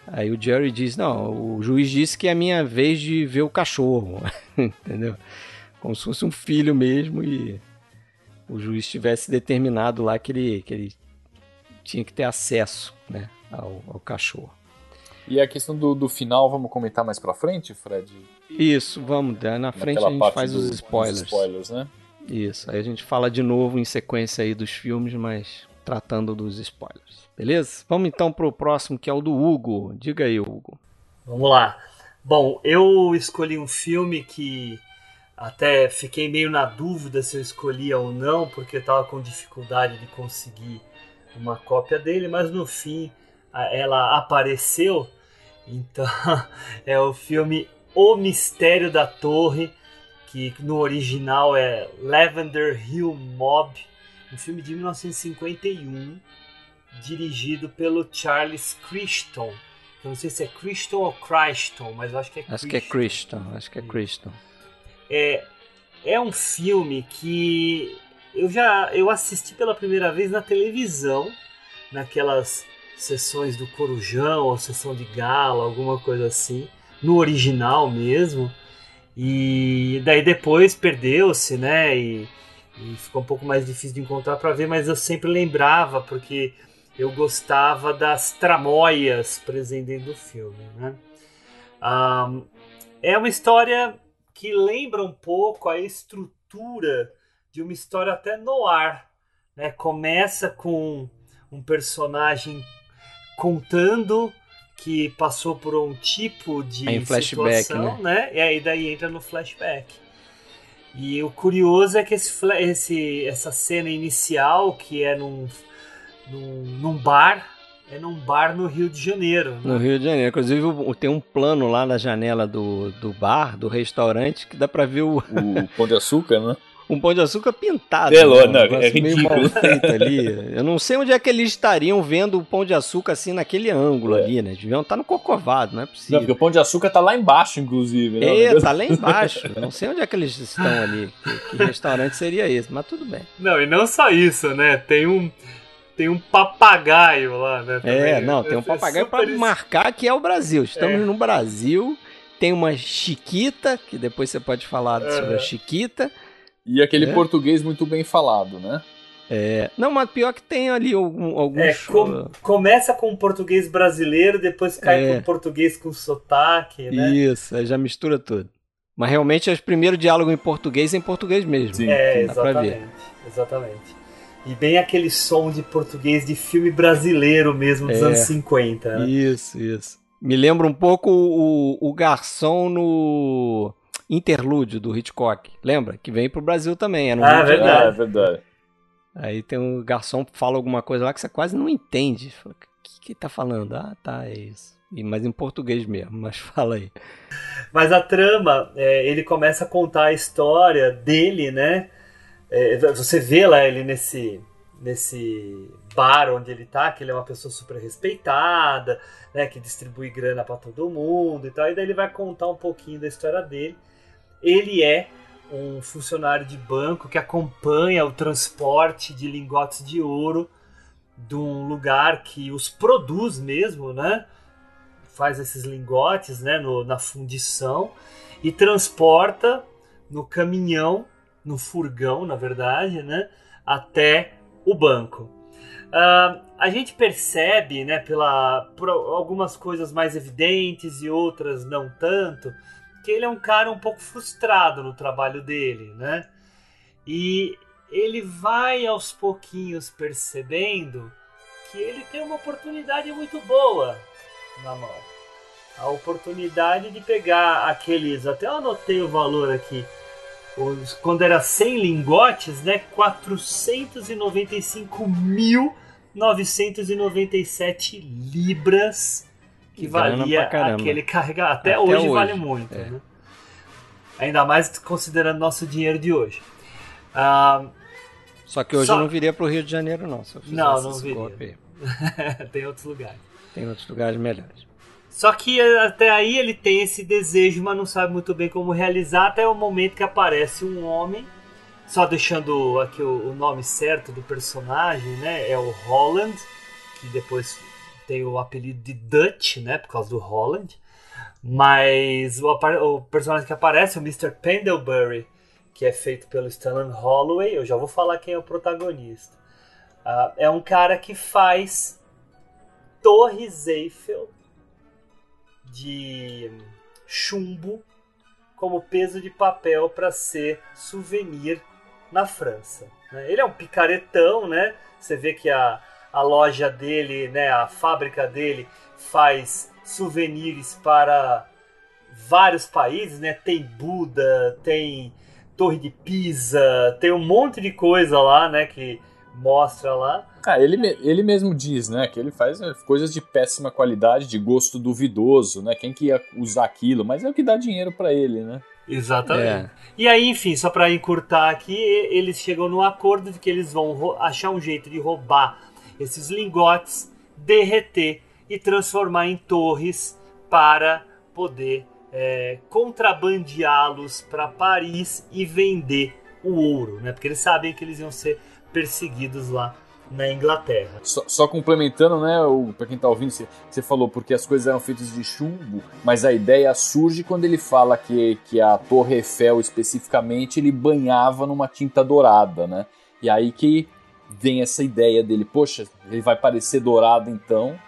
Speaker 1: Aí o Jerry diz, não, o juiz disse que é a minha vez de ver o cachorro, entendeu? Como se fosse um filho mesmo e o juiz tivesse determinado lá que ele, que ele tinha que ter acesso né, ao, ao cachorro.
Speaker 2: E a questão do, do final, vamos comentar mais pra frente, Fred?
Speaker 1: Isso, vamos. Na frente Naquela a gente faz do, os spoilers.
Speaker 2: spoilers, né?
Speaker 1: Isso, aí a gente fala de novo em sequência aí dos filmes, mas tratando dos spoilers. Beleza? Vamos então pro próximo, que é o do Hugo. Diga aí, Hugo.
Speaker 3: Vamos lá. Bom, eu escolhi um filme que até fiquei meio na dúvida se eu escolhia ou não, porque estava com dificuldade de conseguir uma cópia dele, mas no fim ela apareceu. Então é o filme O Mistério da Torre que no original é Lavender Hill Mob, um filme de 1951, dirigido pelo Charles Crichton. Eu não sei se é Crichton ou Crichton, mas eu acho que é
Speaker 1: Acho que é Crichton, acho que é.
Speaker 3: É, é um filme que eu já eu assisti pela primeira vez na televisão, naquelas sessões do Corujão ou sessão de gala, alguma coisa assim, no original mesmo. E daí depois perdeu-se, né? E, e, ficou um pouco mais difícil de encontrar para ver, mas eu sempre lembrava porque eu gostava das tramóias presentes dentro do filme, né? Um, é uma história que lembra um pouco a estrutura de uma história até no ar, né? Começa com um personagem contando que passou por um tipo de
Speaker 1: flashback, situação, né?
Speaker 3: né? E aí daí entra no flashback. E o curioso é que esse, esse, essa cena inicial, que é num, num, num bar, é num bar no Rio de Janeiro. Né?
Speaker 1: No Rio de Janeiro. Inclusive tem um plano lá na janela do, do bar, do restaurante, que dá pra ver o.
Speaker 2: O Pão de Açúcar, né?
Speaker 1: um pão de açúcar pintado.
Speaker 2: É, né? não, é
Speaker 1: meio mal feito ali. Eu não sei onde é que eles estariam vendo o pão de açúcar assim naquele ângulo é. ali, né? Deviam estar no Corcovado, não é possível. Não,
Speaker 2: porque o pão de açúcar tá lá embaixo, inclusive.
Speaker 1: Né? É, tá lá embaixo. Eu não sei onde é que eles estão ali. Que, que restaurante seria esse, mas tudo bem.
Speaker 3: Não, e não só isso, né? Tem um tem um papagaio lá, né?
Speaker 1: Também. É, não, tem um papagaio para marcar que é o Brasil. Estamos é. no Brasil. Tem uma chiquita, que depois você pode falar sobre a chiquita.
Speaker 2: E aquele é. português muito bem falado, né?
Speaker 1: É, não, mas pior que tem ali algum, alguns. É,
Speaker 3: com, começa com português brasileiro, depois cai é. com português com sotaque, né?
Speaker 1: Isso, aí já mistura tudo. Mas realmente é o primeiro diálogo em português é em português mesmo.
Speaker 3: Sim. É, exatamente. Exatamente. E bem aquele som de português de filme brasileiro mesmo dos é, anos 50. Né?
Speaker 1: Isso, isso. Me lembra um pouco o, o garçom no Interlúdio do Hitchcock. Lembra? Que vem pro Brasil também.
Speaker 3: Era um ah, verdade.
Speaker 2: É verdade.
Speaker 1: Aí tem um garçom que fala alguma coisa lá que você quase não entende. O que, que tá falando? Ah, tá, é isso. E, mas em português mesmo, mas fala aí.
Speaker 3: Mas a trama, é, ele começa a contar a história dele, né? É, você vê lá ele nesse, nesse bar onde ele tá, que ele é uma pessoa super respeitada, né? Que distribui grana para todo mundo e tal. E daí ele vai contar um pouquinho da história dele. Ele é um funcionário de banco que acompanha o transporte de lingotes de ouro de um lugar que os produz mesmo, né? Faz esses lingotes, né? No, na fundição e transporta no caminhão, no furgão, na verdade, né? Até o banco. Uh, a gente percebe, né, pela, por algumas coisas mais evidentes e outras não tanto, que ele é um cara um pouco frustrado no trabalho dele, né? E ele vai aos pouquinhos percebendo que ele tem uma oportunidade muito boa na mão. A oportunidade de pegar aqueles, até eu anotei o valor aqui, os, quando era 100 lingotes, né? 495.997 libras que valia aquele carregar. Até, Até hoje, hoje, vale muito. É. Né? Ainda mais considerando nosso dinheiro de hoje.
Speaker 1: Ah, só que hoje só... eu não viria para o Rio de Janeiro, não.
Speaker 3: não, não viria. tem outros lugares.
Speaker 1: Tem outros lugares melhores.
Speaker 3: Só que até aí ele tem esse desejo, mas não sabe muito bem como realizar, até o momento que aparece um homem, só deixando aqui o, o nome certo do personagem, né? É o Holland, que depois tem o apelido de Dutch, né? Por causa do Holland. Mas o, o personagem que aparece é o Mr. Pendlebury, que é feito pelo Stanley Holloway. Eu já vou falar quem é o protagonista. Uh, é um cara que faz Torres Eiffel de chumbo como peso de papel para ser souvenir na França. Né? Ele é um picaretão, né? Você vê que a, a loja dele, né, a fábrica dele faz souvenirs para vários países, né? Tem Buda, tem Torre de Pisa, tem um monte de coisa lá, né, que mostra lá.
Speaker 2: Ah, ele, ele mesmo diz, né, que ele faz é, coisas de péssima qualidade, de gosto duvidoso, né? Quem que ia usar aquilo, mas é o que dá dinheiro para ele, né?
Speaker 3: Exatamente. É. E aí, enfim, só para encurtar aqui, eles chegam no acordo de que eles vão achar um jeito de roubar esses lingotes, derreter e transformar em torres para poder é, contrabandeá-los para Paris e vender o ouro, né? Porque eles sabem que eles iam ser perseguidos lá na Inglaterra.
Speaker 2: Só, só complementando, né, para quem tá ouvindo, você, você falou porque as coisas eram feitas de chumbo, mas a ideia surge quando ele fala que, que a Torre Eiffel especificamente ele banhava numa tinta dourada, né? E aí que vem essa ideia dele, poxa, ele vai parecer dourado então.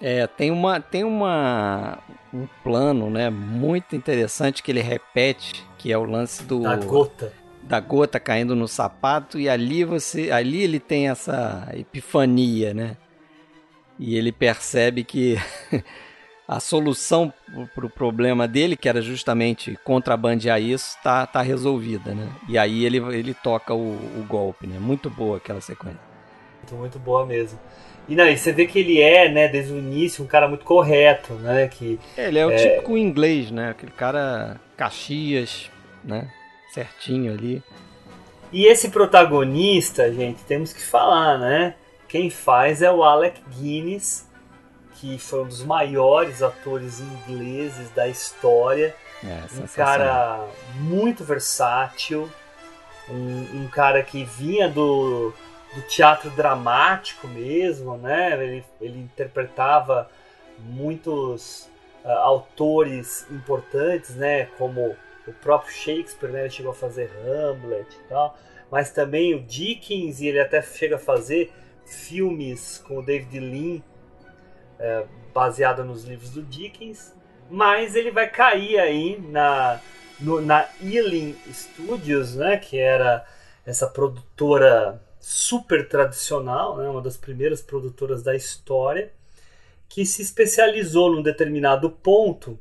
Speaker 1: É, tem uma tem uma um plano, né, muito interessante que ele repete, que é o lance do
Speaker 3: da gota
Speaker 1: da gota caindo no sapato e ali você ali ele tem essa epifania, né? E ele percebe que a solução para o problema dele, que era justamente contrabandear isso, tá, tá resolvida, né? E aí ele, ele toca o, o golpe, né? Muito boa aquela sequência.
Speaker 3: Muito, muito boa mesmo. E, não, e você vê que ele é, né, desde o início, um cara muito correto, né? Que,
Speaker 1: é, ele é o é... típico inglês, né? Aquele cara Caxias, né? certinho ali.
Speaker 3: E esse protagonista, gente, temos que falar, né? Quem faz é o Alec Guinness, que foi um dos maiores atores ingleses da história. É, um cara muito versátil, um, um, cara que vinha do, do teatro dramático mesmo, né? Ele, ele interpretava muitos uh, autores importantes, né? Como o próprio Shakespeare, né, ele chegou a fazer Hamlet e tal, mas também o Dickens, e ele até chega a fazer filmes com o David Lean, é, baseado nos livros do Dickens, mas ele vai cair aí na, no, na Ealing Studios, né, que era essa produtora super tradicional, né, uma das primeiras produtoras da história, que se especializou num determinado ponto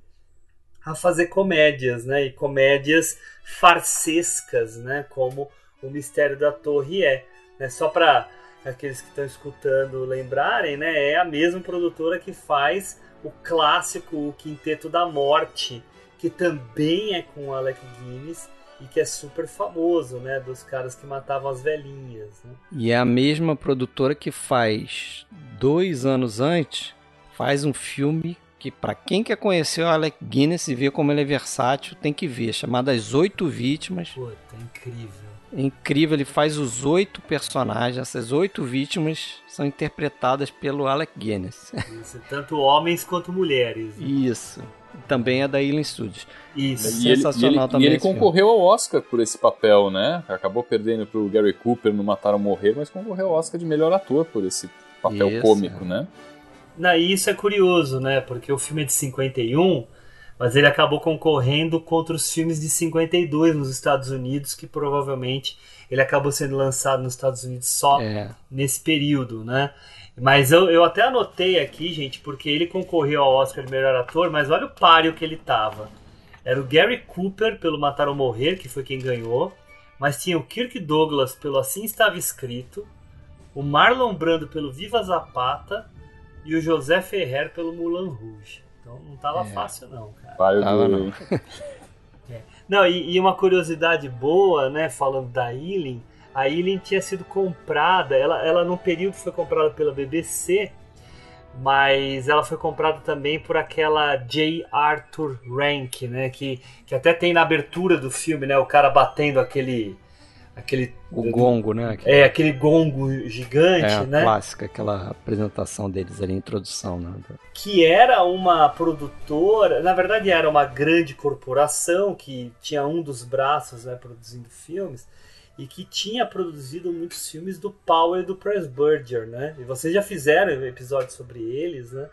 Speaker 3: a fazer comédias, né? E comédias farsescas, né? Como o Mistério da Torre é. Né? Só para aqueles que estão escutando lembrarem, né? É a mesma produtora que faz o clássico O Quinteto da Morte, que também é com o Alec Guinness e que é super famoso, né? Dos caras que matavam as velhinhas. Né?
Speaker 1: E é a mesma produtora que faz dois anos antes faz um filme que para quem quer conhecer o Alec Guinness e ver como ele é versátil, tem que ver, chamado As Oito Vítimas.
Speaker 3: Puta.
Speaker 1: É incrível, ele faz os oito personagens, essas oito vítimas são interpretadas pelo Alec Guinness.
Speaker 3: Isso, tanto homens quanto mulheres.
Speaker 1: Né? Isso. Também é da Ealing Studios.
Speaker 3: Isso.
Speaker 2: E Sensacional ele, e ele, também. E ele concorreu filme. ao Oscar por esse papel, né? Acabou perdendo pro Gary Cooper no Mataram Morrer, mas concorreu ao Oscar de melhor ator por esse papel Isso, cômico, é. né?
Speaker 3: Na, isso é curioso, né? Porque o filme é de 51, mas ele acabou concorrendo contra os filmes de 52 nos Estados Unidos, que provavelmente ele acabou sendo lançado nos Estados Unidos só é. nesse período, né? Mas eu, eu até anotei aqui, gente, porque ele concorreu ao Oscar de melhor ator, mas olha o páreo que ele tava. Era o Gary Cooper pelo Matar ou Morrer, que foi quem ganhou, mas tinha o Kirk Douglas pelo Assim Estava Escrito, o Marlon Brando pelo Viva Zapata, e o José Ferrer pelo Mulan Rouge. Então não tava é. fácil não, cara.
Speaker 2: Tava não.
Speaker 3: é. Não, e, e, uma curiosidade boa, né, falando da Ealing, a Ealing tinha sido comprada, ela, ela num período foi comprada pela BBC, mas ela foi comprada também por aquela J. Arthur Rank, né, que, que até tem na abertura do filme, né, o cara batendo aquele aquele
Speaker 1: o gongo, né?
Speaker 3: Aquele... É, aquele gongo gigante, é, né?
Speaker 1: clássica, aquela apresentação deles ali, introdução, né?
Speaker 3: Que era uma produtora, na verdade era uma grande corporação que tinha um dos braços, né, produzindo filmes e que tinha produzido muitos filmes do Power e do Pressburger, né? E vocês já fizeram episódios sobre eles, né?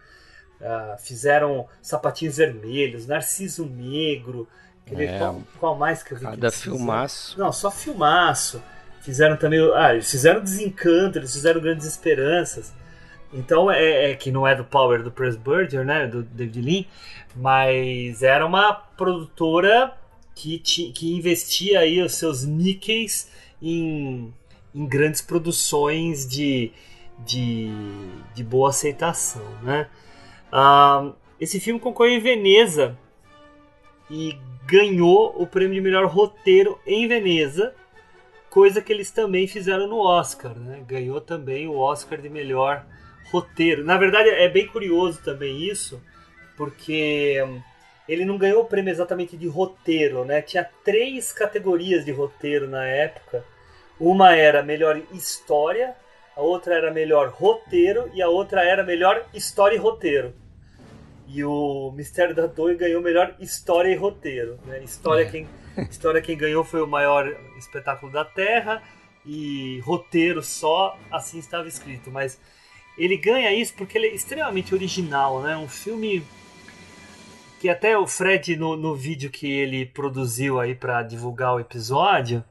Speaker 3: Uh, fizeram Sapatinhos Vermelhos, Narciso Negro, Aquele, é, qual, qual, mais que eu vi?
Speaker 1: Cada filmaço.
Speaker 3: Não, só filmaço. Fizeram também. Ah, eles fizeram Desencanto, eles fizeram Grandes Esperanças. Então, é, é que não é do Power do Pressburger, né? Do David Lean. Mas era uma produtora que, ti, que investia aí os seus níqueis em, em grandes produções de, de, de boa aceitação, né? Ah, esse filme concorreu em Veneza e ganhou o prêmio de melhor roteiro em Veneza, coisa que eles também fizeram no Oscar, né? Ganhou também o Oscar de melhor roteiro. Na verdade, é bem curioso também isso, porque hum, ele não ganhou o prêmio exatamente de roteiro, né? Tinha três categorias de roteiro na época. Uma era melhor história, a outra era melhor roteiro e a outra era melhor história e roteiro. E o Mistério da Torre ganhou melhor história e roteiro. Né? História, é. quem, história quem ganhou foi o maior espetáculo da Terra e roteiro só assim estava escrito. Mas ele ganha isso porque ele é extremamente original, né? Um filme que até o Fred no, no vídeo que ele produziu aí para divulgar o episódio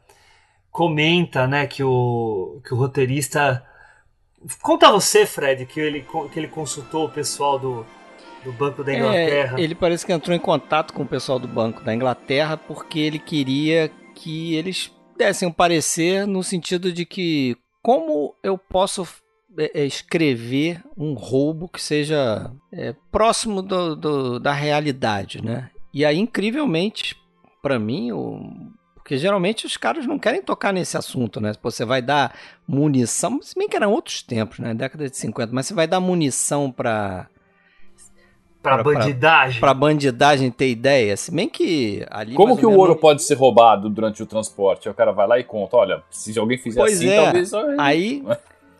Speaker 3: comenta, né, que o, que o roteirista conta você, Fred, que ele que ele consultou o pessoal do do Banco da Inglaterra.
Speaker 1: É, ele parece que entrou em contato com o pessoal do Banco da Inglaterra porque ele queria que eles dessem um parecer no sentido de que como eu posso é, é, escrever um roubo que seja é, próximo do, do, da realidade, né? E aí, incrivelmente, para mim, o... porque geralmente os caras não querem tocar nesse assunto, né? Você vai dar munição, se bem que eram outros tempos, né? Década de 50, mas você vai dar munição para
Speaker 3: Pra, bandidagem.
Speaker 1: Pra, pra, bandidagem ter ideia. Se bem que
Speaker 2: ali. Como que o ouro pode ser roubado durante o transporte? Aí o cara vai lá e conta: olha, se alguém fizer
Speaker 1: pois
Speaker 2: assim,
Speaker 1: é.
Speaker 2: talvez.
Speaker 1: Aí,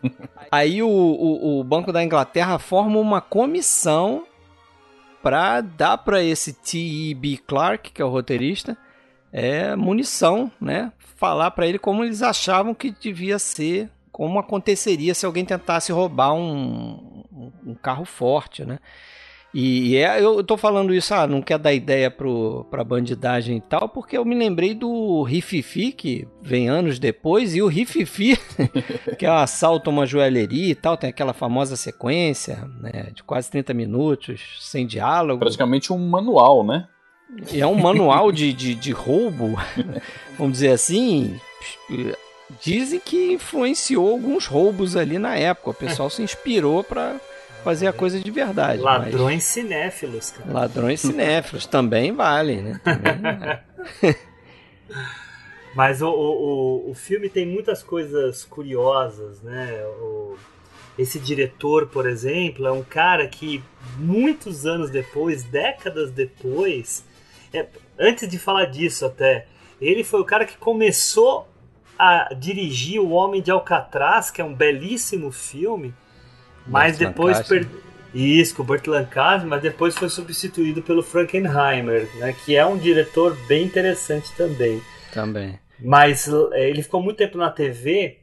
Speaker 1: Aí o, o, o, Banco da Inglaterra forma uma comissão para dar para esse T.E.B. Clark, que é o roteirista, é, munição, né? Falar para ele como eles achavam que devia ser, como aconteceria se alguém tentasse roubar um, um, um carro forte, né? E, é, eu tô falando isso, ah, não quer dar ideia pro, pra bandidagem e tal, porque eu me lembrei do Rififi, que vem anos depois, e o Rififi, que é um assalto a uma joalheria e tal, tem aquela famosa sequência, né, de quase 30 minutos, sem diálogo.
Speaker 2: Praticamente um manual, né?
Speaker 1: É um manual de, de, de roubo, vamos dizer assim. Dizem que influenciou alguns roubos ali na época, o pessoal se inspirou para fazer a coisa de verdade.
Speaker 3: Ladrões mas... cinéfilos, cara.
Speaker 1: Ladrões cinéfilos também valem, né? Também
Speaker 3: mas o, o, o filme tem muitas coisas curiosas, né? O, esse diretor, por exemplo, é um cara que muitos anos depois, décadas depois, é, antes de falar disso até, ele foi o cara que começou a dirigir O Homem de Alcatraz, que é um belíssimo filme, mas depois per... isso com o Burt Lancaster, mas depois foi substituído pelo Frankenheimer, né, que é um diretor bem interessante também.
Speaker 1: Também.
Speaker 3: Mas é, ele ficou muito tempo na TV,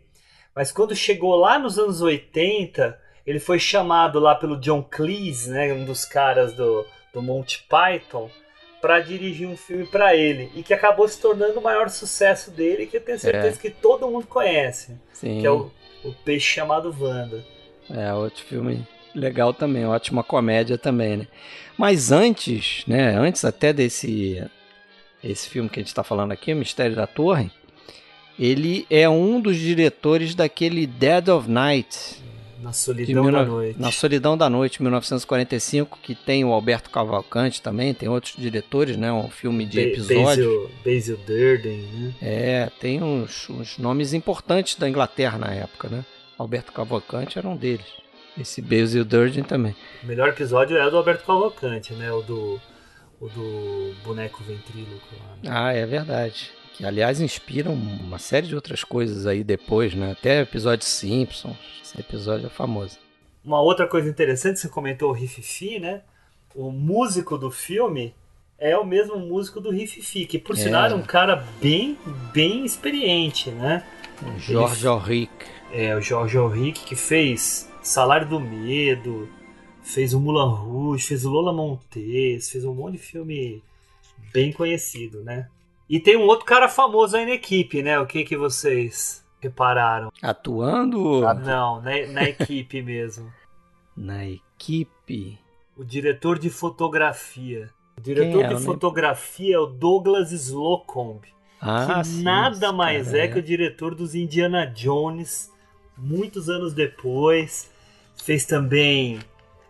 Speaker 3: mas quando chegou lá nos anos 80, ele foi chamado lá pelo John Cleese, né, um dos caras do, do Monty Python, para dirigir um filme para ele e que acabou se tornando o maior sucesso dele, que eu tenho certeza é. que todo mundo conhece,
Speaker 1: Sim.
Speaker 3: que é o, o peixe chamado Wanda.
Speaker 1: É, outro filme legal também, ótima comédia também, né? Mas antes, né, antes até desse esse filme que a gente está falando aqui, O Mistério da Torre, ele é um dos diretores daquele Dead of Night.
Speaker 3: Na Solidão da Noite.
Speaker 1: Na Solidão da Noite, 1945, que tem o Alberto Cavalcante também, tem outros diretores, né? Um filme de episódio.
Speaker 3: Basil, Basil Durden, né?
Speaker 1: É, tem uns, uns nomes importantes da Inglaterra na época, né? Alberto Cavalcante era um deles. Esse Basil Durden também.
Speaker 3: O melhor episódio é o do Alberto Cavalcante, né? O do, o do boneco ventríloco. Lá,
Speaker 1: né? Ah, é verdade. Que, aliás, inspiram uma série de outras coisas aí depois, né? Até episódio Simpsons. Esse episódio é famoso.
Speaker 3: Uma outra coisa interessante, você comentou o Rififi, né? O músico do filme é o mesmo músico do Rififi, que por é. sinal é um cara bem, bem experiente, né?
Speaker 1: Jorge Henrique.
Speaker 3: É, o Jorge Henrique que fez Salário do Medo, fez o Mulan Rouge, fez o Lola Montes, fez um monte de filme bem conhecido, né? E tem um outro cara famoso aí na equipe, né? O que que vocês repararam?
Speaker 1: Atuando?
Speaker 3: Ah, não, na, na equipe mesmo.
Speaker 1: Na equipe?
Speaker 3: O diretor de fotografia. O diretor é? de fotografia é o Douglas Slocombe.
Speaker 1: Ah,
Speaker 3: que
Speaker 1: sim,
Speaker 3: nada mais é, é que o diretor dos Indiana Jones, muitos anos depois. Fez também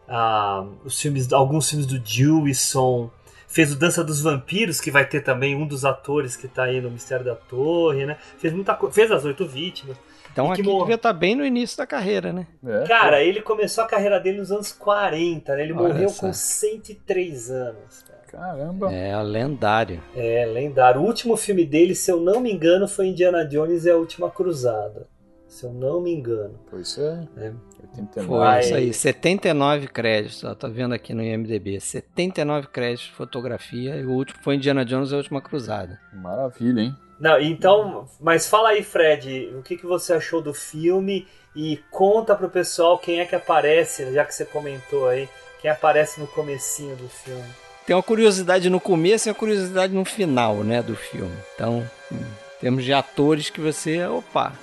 Speaker 3: uh, os filmes, alguns filmes do Jewison. Fez o Dança dos Vampiros, que vai ter também um dos atores que está aí no Mistério da Torre, né? Fez muita coisa. Fez As Oito Vítimas.
Speaker 1: Então aqui mor... devia estar tá bem no início da carreira, né?
Speaker 3: É, Cara, ele começou a carreira dele nos anos 40, né? Ele Olha morreu essa. com 103 anos. Cara.
Speaker 2: Caramba.
Speaker 1: É, lendário.
Speaker 3: É, lendário. O último filme dele, se eu não me engano, foi Indiana Jones e a Última Cruzada. Se eu não me engano.
Speaker 2: Pois é. é.
Speaker 1: 89. Foi isso aí, 79 créditos. Ó, tá vendo aqui no IMDB. 79 créditos de fotografia. E o último foi Indiana Jones e a Última Cruzada.
Speaker 2: Maravilha, hein?
Speaker 3: Não, então, mas fala aí, Fred, o que, que você achou do filme e conta pro pessoal quem é que aparece, já que você comentou aí, quem aparece no comecinho do filme.
Speaker 1: Tem uma curiosidade no começo e uma curiosidade no final, né, do filme. Então, temos de atores que você, opa,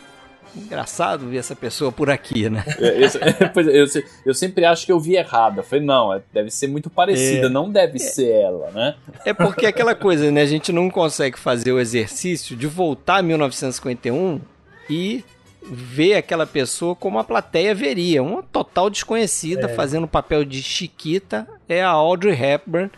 Speaker 1: engraçado ver essa pessoa por aqui, né?
Speaker 2: É, eu, eu, eu, sempre acho que eu vi errado. Eu falei, não, é, deve ser muito parecida, é, não deve é, ser ela, né?
Speaker 1: É porque aquela coisa, né? A gente não consegue fazer o exercício de voltar a 1951 e ver aquela pessoa como a plateia veria. Uma total desconhecida é. fazendo o papel de Chiquita é a Audrey Hepburn.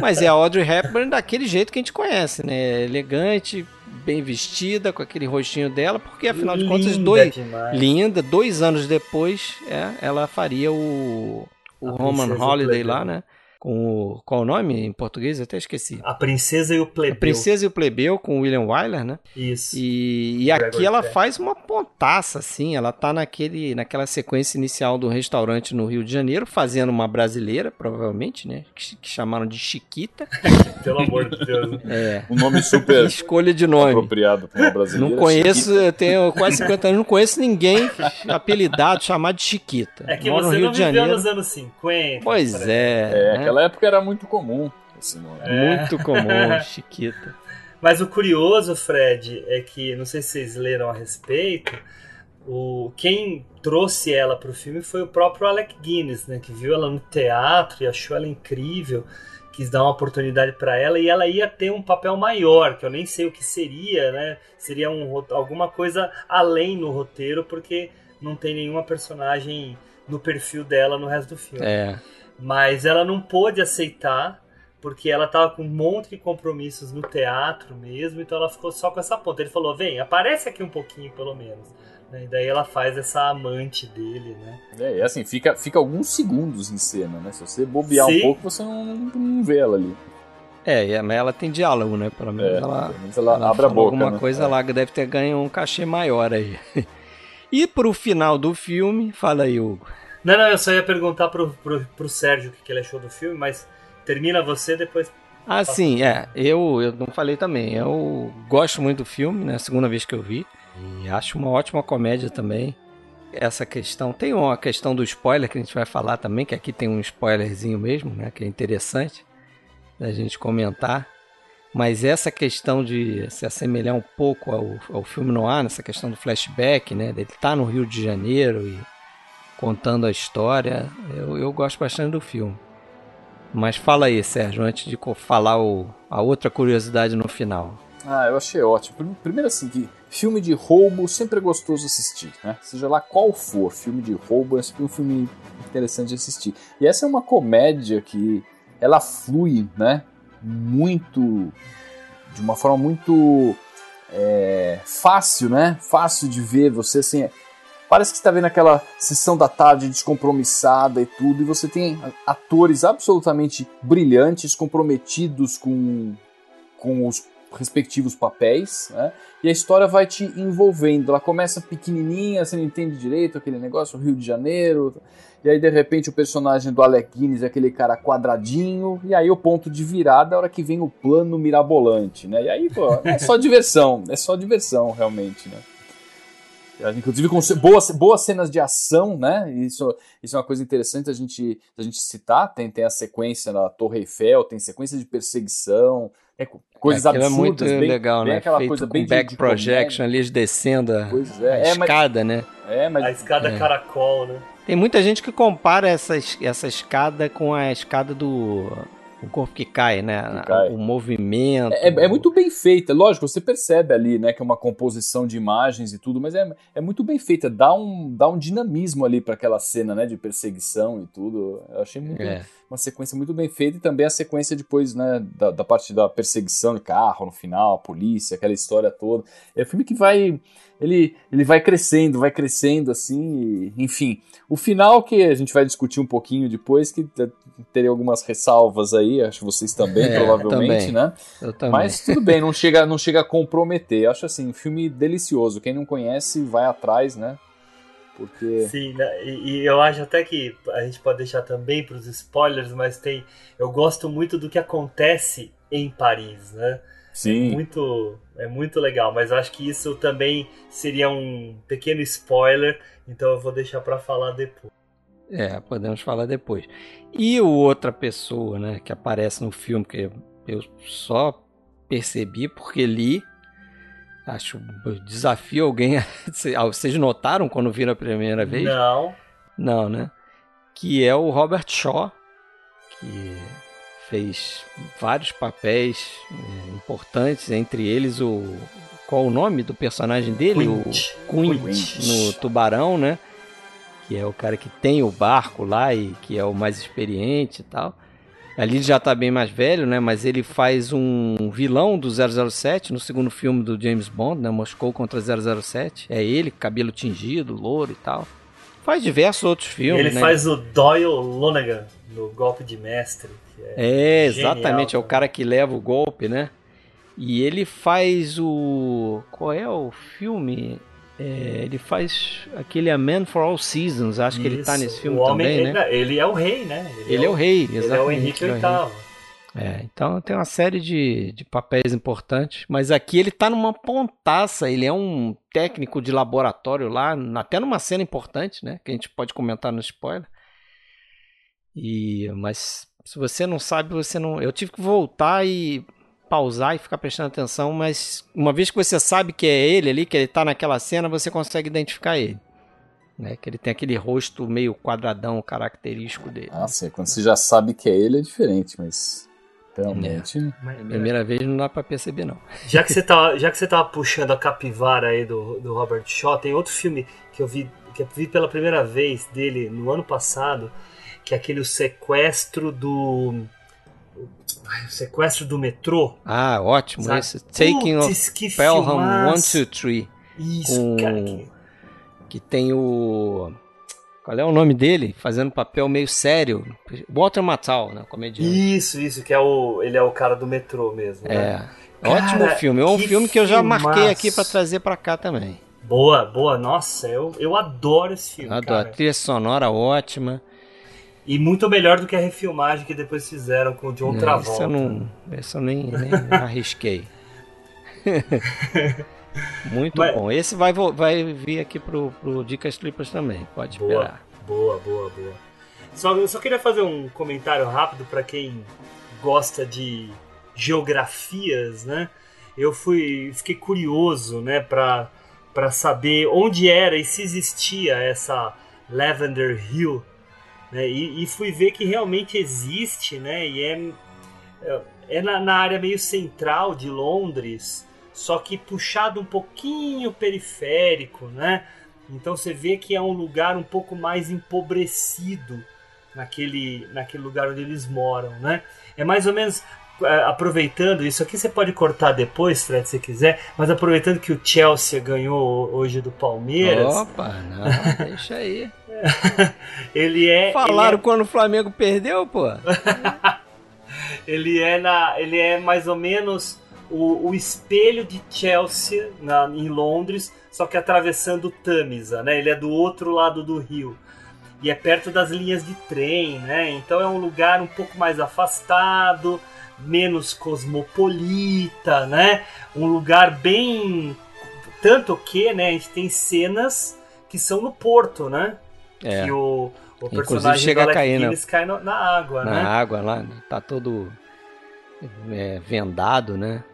Speaker 1: mas é a Audrey Hepburn daquele jeito que a gente conhece, né? Elegante, bem vestida, com aquele rostinho dela, porque afinal de contas, dois, linda, dois anos depois, é, ela faria o, o Roman Holiday lá, né? Com o. Qual o nome em português? Eu até esqueci.
Speaker 3: A Princesa e o Plebeu.
Speaker 1: A Princesa e o Plebeu, com o William Wyler, né?
Speaker 3: Isso.
Speaker 1: E, e aqui ela faz uma pontaça, assim. Ela tá naquele, naquela sequência inicial do restaurante no Rio de Janeiro, fazendo uma brasileira, provavelmente, né? Que, que chamaram de Chiquita.
Speaker 3: Pelo amor de Deus.
Speaker 1: É.
Speaker 2: Um nome super.
Speaker 1: Escolha de nome.
Speaker 2: Apropriado para uma brasileira.
Speaker 1: Não conheço, Chiquita. eu tenho quase 50 anos, não conheço ninguém apelidado, chamado de Chiquita.
Speaker 3: É que Moro você no Rio não de viveu Janeiro. nos anos 50.
Speaker 1: Pois é.
Speaker 2: É, né? Naquela época era muito comum esse nome.
Speaker 1: É. Muito comum, Chiquita.
Speaker 3: Mas o curioso, Fred, é que, não sei se vocês leram a respeito, o, quem trouxe ela para o filme foi o próprio Alec Guinness, né, que viu ela no teatro e achou ela incrível, quis dar uma oportunidade para ela e ela ia ter um papel maior, que eu nem sei o que seria, né? Seria um, alguma coisa além no roteiro, porque não tem nenhuma personagem no perfil dela no resto do filme.
Speaker 1: É.
Speaker 3: Mas ela não pôde aceitar, porque ela tava com um monte de compromissos no teatro mesmo, então ela ficou só com essa ponta. Ele falou: vem, aparece aqui um pouquinho pelo menos. Né? E daí ela faz essa amante dele, né?
Speaker 2: É, e assim, fica, fica alguns segundos em cena, né? Se você bobear Sim. um pouco, você não, não vê ela ali.
Speaker 1: É, mas ela tem diálogo, né? Pelo menos, é,
Speaker 2: ela, pelo menos ela, ela abre a boca.
Speaker 1: Alguma
Speaker 2: né?
Speaker 1: coisa é. lá que deve ter ganho um cachê maior aí. e pro final do filme, fala aí, Hugo.
Speaker 3: Não, não, eu só ia perguntar pro, pro, pro Sérgio o que, que ele achou do filme, mas termina você depois.
Speaker 1: Ah, sim, é. Eu, eu não falei também. Eu gosto muito do filme, né? Segunda vez que eu vi. E acho uma ótima comédia também. Essa questão. Tem uma questão do spoiler que a gente vai falar também, que aqui tem um spoilerzinho mesmo, né? Que é interessante da gente comentar. Mas essa questão de se assemelhar um pouco ao, ao filme no ar, nessa questão do flashback, né? Ele tá no Rio de Janeiro e contando a história. Eu, eu gosto bastante do filme. Mas fala aí, Sérgio, antes de falar o, a outra curiosidade no final.
Speaker 2: Ah, eu achei ótimo. Primeiro assim, que filme de roubo sempre é gostoso assistir, né? Seja lá qual for, filme de roubo é sempre um filme interessante de assistir. E essa é uma comédia que ela flui, né? Muito... De uma forma muito... É, fácil, né? Fácil de ver. Você assim... Parece que está vendo aquela sessão da tarde descompromissada e tudo, e você tem atores absolutamente brilhantes, comprometidos com, com os respectivos papéis, né? E a história vai te envolvendo. Ela começa pequenininha, você não entende direito aquele negócio, Rio de Janeiro, e aí de repente o personagem do Alec Guinness é aquele cara quadradinho, e aí o ponto de virada é a hora que vem o plano mirabolante, né? E aí, pô, é só diversão, é só diversão realmente, né? Inclusive com boas, boas cenas de ação, né? Isso, isso é uma coisa interessante a gente, a gente citar. Tem, tem a sequência na Torre Eiffel, tem sequência de perseguição, é, coisas
Speaker 1: Aquilo
Speaker 2: absurdas.
Speaker 1: é muito bem, legal, bem né? Aquela Feito coisa com bem back de, de projection ali, descendo a, é. a é, escada,
Speaker 3: mas,
Speaker 1: né?
Speaker 3: É, mas, a escada é. caracol, né?
Speaker 1: Tem muita gente que compara essa, essa escada com a escada do o corpo que cai, né? Que cai. O movimento.
Speaker 2: É, é, muito bem feita, lógico, você percebe ali, né, que é uma composição de imagens e tudo, mas é, é muito bem feita, dá um, dá um dinamismo ali para aquela cena, né, de perseguição e tudo. Eu achei muito, é. uma sequência muito bem feita e também a sequência depois, né, da, da parte da perseguição de carro no final, a polícia, aquela história toda. É um filme que vai ele, ele vai crescendo, vai crescendo assim, e, enfim. O final que a gente vai discutir um pouquinho depois, que teria algumas ressalvas aí, acho que vocês também, é, provavelmente,
Speaker 1: também.
Speaker 2: né?
Speaker 1: Eu também.
Speaker 2: Mas tudo bem, não chega, não chega a comprometer. Acho assim, um filme delicioso. Quem não conhece, vai atrás, né? Porque...
Speaker 3: Sim, né? e, e, eu acho até que a gente pode deixar também para os spoilers, mas tem. Eu gosto muito do que acontece em Paris, né?
Speaker 2: Sim.
Speaker 3: É muito, é muito legal, mas acho que isso também seria um pequeno spoiler, então eu vou deixar para falar depois.
Speaker 1: É, podemos falar depois. E o outra pessoa, né, que aparece no filme que eu só percebi porque li, acho desafio alguém, ah, vocês notaram quando viram a primeira vez?
Speaker 3: Não.
Speaker 1: Não, né? Que é o Robert Shaw, que fez vários papéis é, importantes, entre eles o qual o nome do personagem dele?
Speaker 3: Quint.
Speaker 1: O Quint, no Tubarão, né? Que é o cara que tem o barco lá e que é o mais experiente e tal. Ali ele já está bem mais velho, né? Mas ele faz um vilão do 007 no segundo filme do James Bond, né? Moscou contra 007. É ele, cabelo tingido, louro e tal. Faz diversos outros filmes,
Speaker 3: ele
Speaker 1: né?
Speaker 3: faz o Doyle Lonergan no Golpe de Mestre.
Speaker 1: É, é, exatamente, é o cara que leva o golpe, né? E ele faz o. Qual é o filme? É, ele faz aquele A Man for All Seasons, acho Isso. que ele tá nesse filme
Speaker 3: homem,
Speaker 1: também,
Speaker 3: ele,
Speaker 1: né?
Speaker 3: Ele é o rei, né?
Speaker 1: Ele, ele é, o, rei, exatamente. Ele é o
Speaker 3: Henrique VIII.
Speaker 1: É, então tem uma série de, de papéis importantes, mas aqui ele tá numa pontaça, ele é um técnico de laboratório lá, até numa cena importante, né? Que a gente pode comentar no spoiler. E, mas se você não sabe, você não. Eu tive que voltar e pausar e ficar prestando atenção, mas uma vez que você sabe que é ele ali, que ele tá naquela cena, você consegue identificar ele. Né? Que ele tem aquele rosto meio quadradão característico dele.
Speaker 2: Ah, sim. Quando você já sabe que é ele, é diferente, mas. Realmente.
Speaker 1: É. Primeira vez não dá pra perceber, não.
Speaker 3: Já que você tava, já que você tava puxando a capivara aí do, do Robert Shaw, tem outro filme que eu vi, que eu vi pela primeira vez dele no ano passado, que é aquele sequestro do. o sequestro do metrô.
Speaker 1: Ah, ótimo sabe? esse. Taking Puts, of Pelham 123.
Speaker 3: Isso, com... cara. Que...
Speaker 1: que tem o. Qual é o nome dele? Fazendo papel meio sério. Walter Matthau, né? Comediante.
Speaker 3: Isso, isso, que é o. Ele é o cara do metrô mesmo. Né?
Speaker 1: É. Cara, Ótimo filme. É um filme que eu já marquei aqui para trazer para cá também.
Speaker 3: Boa, boa. Nossa, eu, eu adoro esse filme. Adoro. Cara.
Speaker 1: A trilha sonora ótima.
Speaker 3: E muito melhor do que a refilmagem que depois fizeram com o John não, Travolta.
Speaker 1: Isso eu, não, isso eu nem, nem arrisquei. muito Mas, bom. Esse vai, vai vir aqui pro, pro Dicas Triplas também, pode
Speaker 3: boa,
Speaker 1: esperar.
Speaker 3: Boa, boa, boa. Só, eu só queria fazer um comentário rápido para quem gosta de geografias, né? Eu fui, fiquei curioso, né, para para saber onde era e se existia essa Lavender Hill né? E, e, fui ver que realmente existe, né? E é, é, é na, na, área meio central de Londres, só que puxado um pouquinho periférico, né? Então você vê que é um lugar um pouco mais empobrecido naquele, naquele lugar onde eles moram, né? É mais ou menos é, aproveitando, isso aqui você pode cortar depois, Fred, se quiser, mas aproveitando que o Chelsea ganhou hoje do Palmeiras.
Speaker 1: Opa, não, deixa aí.
Speaker 3: ele é.
Speaker 1: Falaram
Speaker 3: ele
Speaker 1: é... quando o Flamengo perdeu, pô.
Speaker 3: ele é na, ele é mais ou menos o, o espelho de Chelsea na, em Londres, só que atravessando o Tamisa, né? Ele é do outro lado do rio e é perto das linhas de trem, né? Então é um lugar um pouco mais afastado menos cosmopolita, né? Um lugar bem tanto que, né, a gente tem cenas que são no porto, né?
Speaker 1: É.
Speaker 3: Que o, o personagem chega a cair, né? cai no, na água,
Speaker 1: na
Speaker 3: né?
Speaker 1: Na água lá, tá todo é, vendado, né?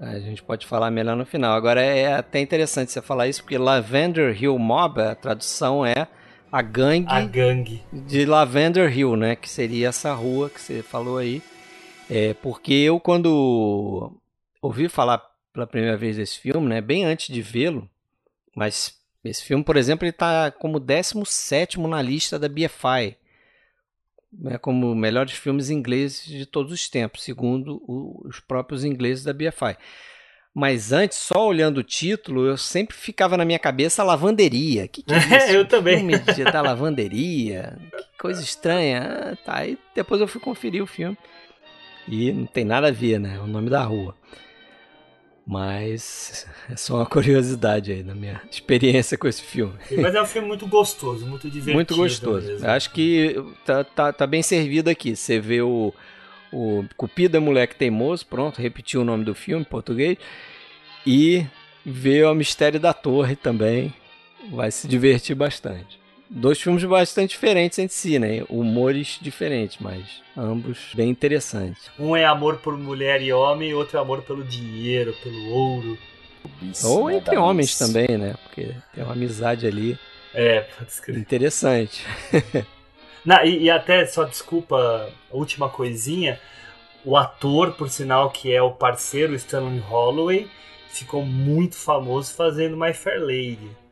Speaker 1: A gente pode falar melhor no final. Agora é até interessante você falar isso porque Lavender Hill Mob, a tradução é a gangue,
Speaker 3: a gangue
Speaker 1: de Lavender Hill, né? Que seria essa rua que você falou aí. É, porque eu, quando ouvi falar pela primeira vez desse filme, né? Bem antes de vê-lo, mas esse filme, por exemplo, ele está como 17 na lista da BFI. Né, como melhores filmes ingleses de todos os tempos, segundo o, os próprios ingleses da BFI. Mas antes, só olhando o título, eu sempre ficava na minha cabeça lavanderia. Que, que é,
Speaker 3: isso? eu também.
Speaker 1: Filme de, da lavanderia. Que coisa estranha. Ah, tá. Aí depois eu fui conferir o filme. E não tem nada a ver, né? É o nome da rua. Mas é só uma curiosidade aí na minha experiência com esse filme.
Speaker 3: Mas é um filme muito gostoso, muito divertido.
Speaker 1: Muito gostoso. Mesmo. Acho que tá, tá, tá bem servido aqui. Você vê o, o Cupido é Moleque Teimoso, pronto, repetiu o nome do filme em português. E vê o Mistério da Torre também. Vai se divertir bastante dois filmes bastante diferentes entre si, né? Humores diferentes, mas ambos bem interessantes.
Speaker 3: Um é amor por mulher e homem, e outro é amor pelo dinheiro, pelo ouro.
Speaker 1: Isso, Ou né, entre homens isso. também, né? Porque tem uma amizade ali.
Speaker 3: É, pode escrever.
Speaker 1: Interessante.
Speaker 3: Não, e, e, até, só desculpa, última coisinha. O ator, por sinal, que é o parceiro Stanley Holloway, ficou muito famoso fazendo My Fair Lady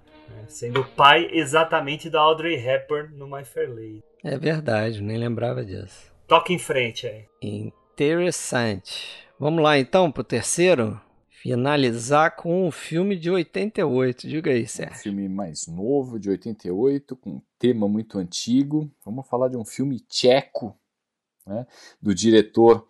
Speaker 3: sendo o pai exatamente da Audrey Hepburn no My Fair Lady.
Speaker 1: É verdade, nem lembrava disso.
Speaker 3: Toca em frente aí.
Speaker 1: Interessante. Vamos lá então pro terceiro? Finalizar com um filme de 88. Diga aí, Sérgio. Um
Speaker 2: filme mais novo, de 88, com um tema muito antigo. Vamos falar de um filme tcheco, né, do diretor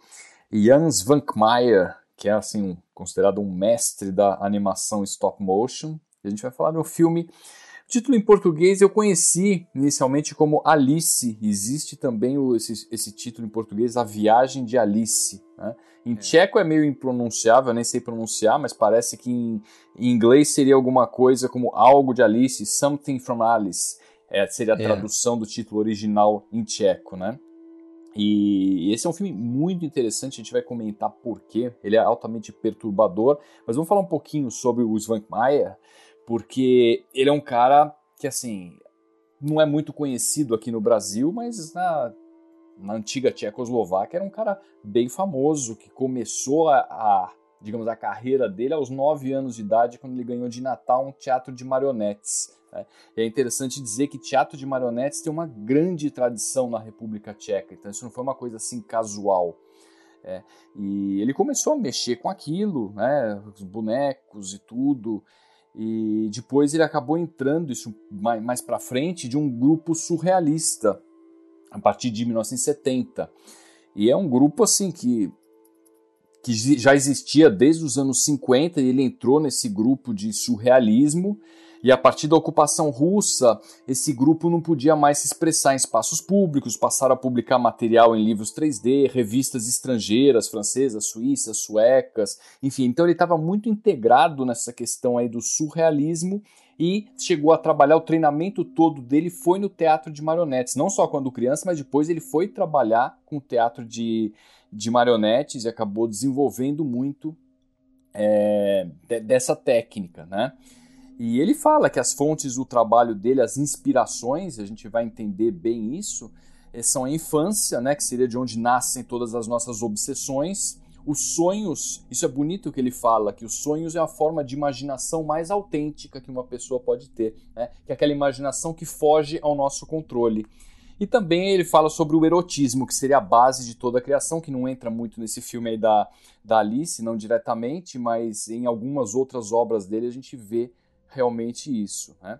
Speaker 2: Jans Vankmeijer, que é assim considerado um mestre da animação stop motion. A gente vai falar do filme. O título em português eu conheci inicialmente como Alice. Existe também o, esse, esse, título em português, A Viagem de Alice. Né? Em é. tcheco é meio impronunciável, nem sei pronunciar, mas parece que em, em, inglês seria alguma coisa como algo de Alice, Something from Alice. É, seria a é. tradução do título original em tcheco, né? E esse é um filme muito interessante, a gente vai comentar por quê. Ele é altamente perturbador, mas vamos falar um pouquinho sobre o Svankmajer porque ele é um cara que, assim, não é muito conhecido aqui no Brasil, mas na, na antiga Tchecoslováquia era um cara bem famoso, que começou a, a, digamos, a carreira dele aos nove anos de idade, quando ele ganhou de Natal um teatro de marionetes. Né? É interessante dizer que teatro de marionetes tem uma grande tradição na República Tcheca, então isso não foi uma coisa assim casual. É, e ele começou a mexer com aquilo, né, os bonecos e tudo, e depois ele acabou entrando, isso mais, mais para frente, de um grupo surrealista, a partir de 1970. E é um grupo assim que, que já existia desde os anos 50 e ele entrou nesse grupo de surrealismo e a partir da ocupação russa, esse grupo não podia mais se expressar em espaços públicos, passaram a publicar material em livros 3D, revistas estrangeiras, francesas, suíças, suecas, enfim. Então ele estava muito integrado nessa questão aí do surrealismo e chegou a trabalhar o treinamento todo dele foi no teatro de marionetes, não só quando criança, mas depois ele foi trabalhar com o teatro de, de marionetes e acabou desenvolvendo muito é, dessa técnica, né? E ele fala que as fontes do trabalho dele, as inspirações, a gente vai entender bem isso, eh, são a infância, né, que seria de onde nascem todas as nossas obsessões, os sonhos, isso é bonito que ele fala, que os sonhos é a forma de imaginação mais autêntica que uma pessoa pode ter, né? que é aquela imaginação que foge ao nosso controle. E também ele fala sobre o erotismo, que seria a base de toda a criação, que não entra muito nesse filme aí da, da Alice, não diretamente, mas em algumas outras obras dele a gente vê realmente isso, né?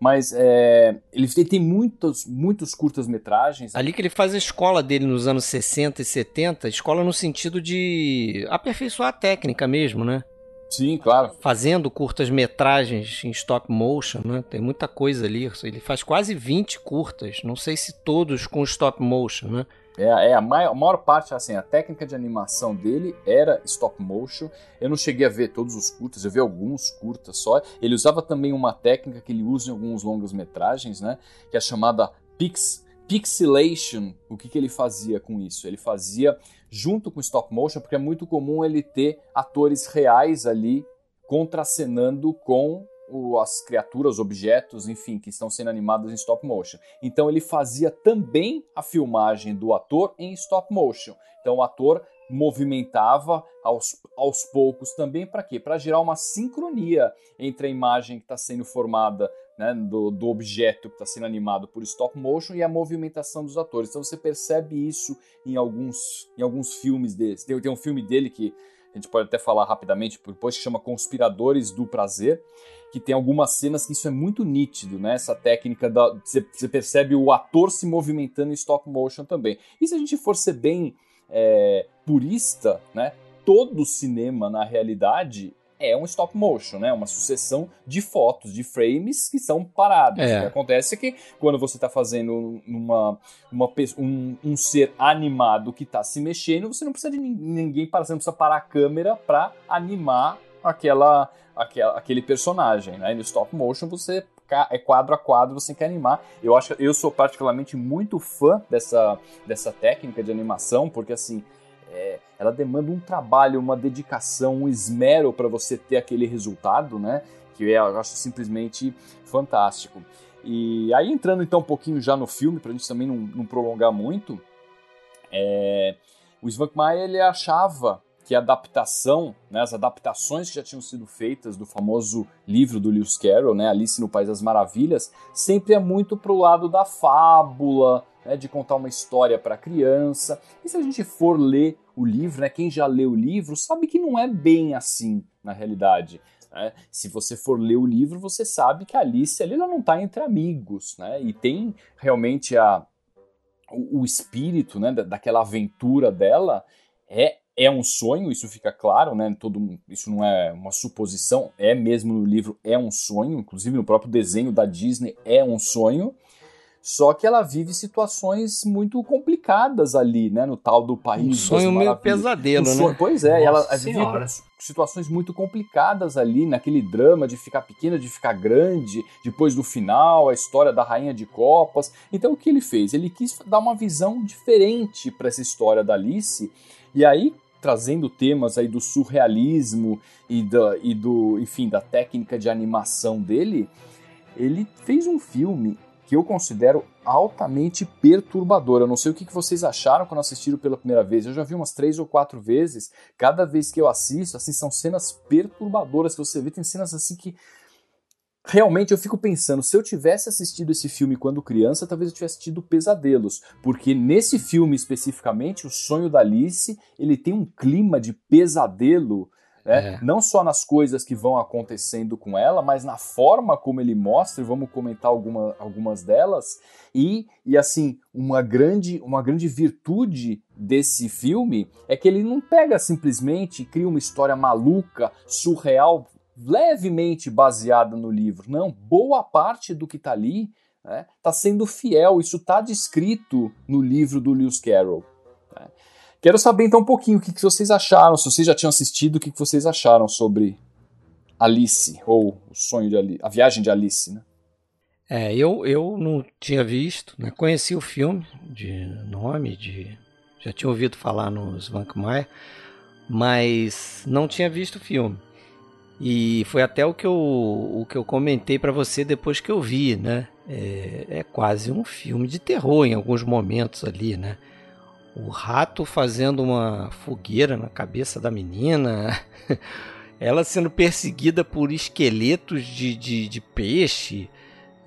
Speaker 2: Mas é, ele tem muitos, muitos curtas-metragens.
Speaker 1: Ali que ele faz a escola dele nos anos 60 e 70, escola no sentido de aperfeiçoar a técnica mesmo, né?
Speaker 2: Sim, claro.
Speaker 1: Fazendo curtas-metragens em stop motion, né? Tem muita coisa ali. Ele faz quase 20 curtas, não sei se todos com stop motion, né?
Speaker 2: É, é a, maior, a maior parte, assim, a técnica de animação dele era stop motion. Eu não cheguei a ver todos os curtas, eu vi alguns curtas só. Ele usava também uma técnica que ele usa em alguns longas metragens, né? Que é chamada pix, pixelation. O que, que ele fazia com isso? Ele fazia junto com stop motion, porque é muito comum ele ter atores reais ali contracenando com o, as criaturas, objetos, enfim, que estão sendo animados em stop motion. Então ele fazia também a filmagem do ator em stop motion. Então o ator movimentava aos, aos poucos também para quê? Para gerar uma sincronia entre a imagem que está sendo formada né, do, do objeto que está sendo animado por stop motion e a movimentação dos atores. Então você percebe isso em alguns, em alguns filmes deles. Tem, tem um filme dele que a gente pode até falar rapidamente depois que chama Conspiradores do Prazer, que tem algumas cenas que isso é muito nítido, né? Essa técnica da você, percebe o ator se movimentando em stop motion também. E se a gente for ser bem é, purista, né? Todo cinema na realidade é um stop motion, né? Uma sucessão de fotos, de frames que são parados. É. O que acontece é que quando você está fazendo uma, uma, um, um ser animado que está se mexendo, você não precisa de ninguém para, você não precisa parar a câmera para animar aquela, aquela, aquele personagem, né? no stop motion você é quadro a quadro, você quer animar. Eu acho eu sou particularmente muito fã dessa, dessa técnica de animação, porque assim, é, ela demanda um trabalho, uma dedicação, um esmero para você ter aquele resultado, né? Que é, eu acho simplesmente fantástico. E aí entrando então um pouquinho já no filme, para a gente também não, não prolongar muito, é, o Svankmajer ele achava que a adaptação, né, as adaptações que já tinham sido feitas do famoso livro do Lewis Carroll, né, Alice no País das Maravilhas, sempre é muito pro lado da fábula, né, de contar uma história para criança. E se a gente for ler o livro, né, quem já leu o livro sabe que não é bem assim na realidade. Né? Se você for ler o livro, você sabe que a Alice ali ela não está entre amigos, né? E tem realmente a, o, o espírito né, daquela aventura dela é é um sonho, isso fica claro, né? Todo, isso não é uma suposição, é mesmo no livro, é um sonho, inclusive no próprio desenho da Disney é um sonho. Só que ela vive situações muito complicadas ali, né? No tal do país. Um
Speaker 1: sonho meio pesadelo, um sonho,
Speaker 2: né? Pois é, Nossa ela senhora. vive situações muito complicadas ali, naquele drama de ficar pequena, de ficar grande, depois do final, a história da Rainha de Copas. Então o que ele fez? Ele quis dar uma visão diferente para essa história da Alice. E aí trazendo temas aí do surrealismo e, da, e do, enfim, da técnica de animação dele, ele fez um filme que eu considero altamente perturbador. Eu não sei o que vocês acharam quando assistiram pela primeira vez. Eu já vi umas três ou quatro vezes. Cada vez que eu assisto, assim, são cenas perturbadoras que você vê. Tem cenas assim que realmente eu fico pensando, se eu tivesse assistido esse filme quando criança, talvez eu tivesse tido pesadelos, porque nesse filme especificamente, o sonho da Alice, ele tem um clima de pesadelo, né? É. não só nas coisas que vão acontecendo com ela, mas na forma como ele mostra, e vamos comentar alguma, algumas delas, e, e assim, uma grande, uma grande virtude desse filme é que ele não pega simplesmente cria uma história maluca, surreal, levemente baseada no livro. Não, boa parte do que está ali está né, tá sendo fiel. Isso está descrito no livro do Lewis Carroll. Né. Quero saber então um pouquinho o que, que vocês acharam, se vocês já tinham assistido, o que, que vocês acharam sobre Alice, ou o sonho de Alice, a viagem de Alice, né?
Speaker 1: É, eu, eu não tinha visto, né? conheci o filme de nome, de já tinha ouvido falar nos Vankmaier, mas não tinha visto o filme. E foi até o que eu, o que eu comentei para você depois que eu vi, né? É, é, quase um filme de terror em alguns momentos ali, né? O rato fazendo uma fogueira na cabeça da menina, ela sendo perseguida por esqueletos de, de, de peixe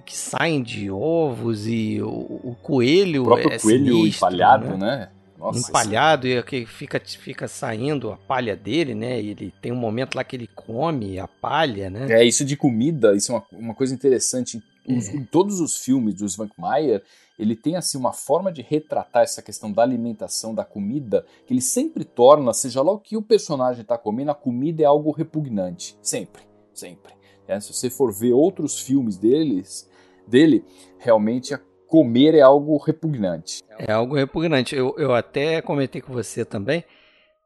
Speaker 1: que saem de ovos e o, o coelho. O
Speaker 2: próprio
Speaker 1: é
Speaker 2: coelho sinistro, empalhado, né? né?
Speaker 1: Nossa, empalhado e que fica, fica saindo a palha dele, né? E ele tem um momento lá que ele come a palha, né?
Speaker 2: É, isso de comida, isso é uma, uma coisa interessante. É. Em todos os filmes do Svankmajer, ele tem assim uma forma de retratar essa questão da alimentação, da comida, que ele sempre torna, seja lá o que o personagem está comendo, a comida é algo repugnante. Sempre, sempre. É, se você for ver outros filmes deles, dele, realmente a comer é algo repugnante.
Speaker 1: É algo repugnante. Eu, eu até comentei com você também,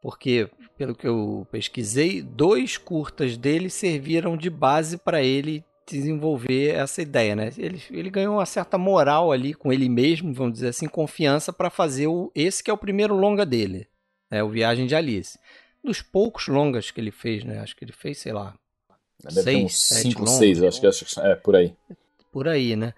Speaker 1: porque, pelo que eu pesquisei, dois curtas dele serviram de base para ele desenvolver essa ideia, né? Ele, ele ganhou uma certa moral ali com ele mesmo, vamos dizer assim, confiança para fazer o, esse que é o primeiro longa dele, né? O Viagem de Alice. Dos poucos longas que ele fez, né? Acho que ele fez, sei lá,
Speaker 2: Deve seis, uns cinco, seis, acho que é por aí.
Speaker 1: Por aí, né?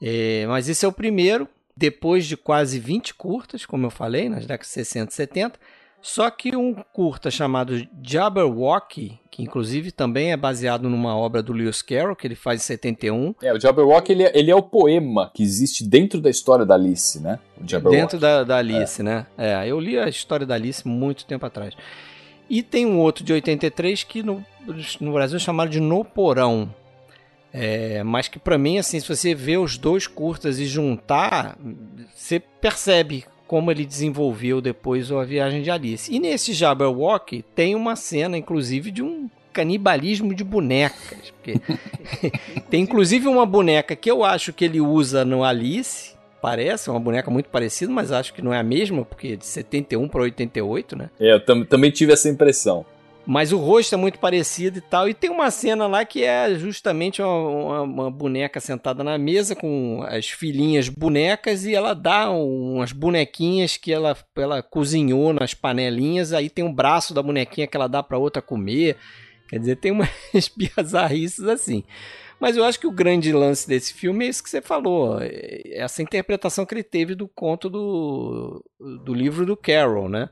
Speaker 1: É, mas esse é o primeiro, depois de quase 20 curtas, como eu falei, nas décadas de 60 e 70, Só que um curta chamado Jabberwocky, que inclusive também é baseado numa obra do Lewis Carroll, que ele faz em 71.
Speaker 2: É, o Jabberwocky ele, é, ele é o poema que existe dentro da história da Alice, né?
Speaker 1: dentro da, da Alice, é. né? É, eu li a história da Alice muito tempo atrás. E tem um outro de 83 que no, no Brasil é chamado de No Porão. É, mas que para mim, assim, se você vê os dois curtas e juntar, você percebe como ele desenvolveu depois a viagem de Alice. E nesse Jabberwock tem uma cena, inclusive, de um canibalismo de bonecas. Porque tem inclusive uma boneca que eu acho que ele usa no Alice. Parece uma boneca muito parecida, mas acho que não é a mesma, porque é de 71 para 88, né?
Speaker 2: É, eu tam também tive essa impressão.
Speaker 1: Mas o rosto é muito parecido e tal. E tem uma cena lá que é justamente uma, uma, uma, boneca sentada na mesa com as filhinhas bonecas e ela dá umas bonequinhas que ela, ela cozinhou nas panelinhas. Aí tem um braço da bonequinha que ela dá para outra comer. Quer dizer, tem umas bizarrices assim. Mas eu acho que o grande lance desse filme é isso que você falou. É essa interpretação que ele teve do conto do, do livro do Carroll, né?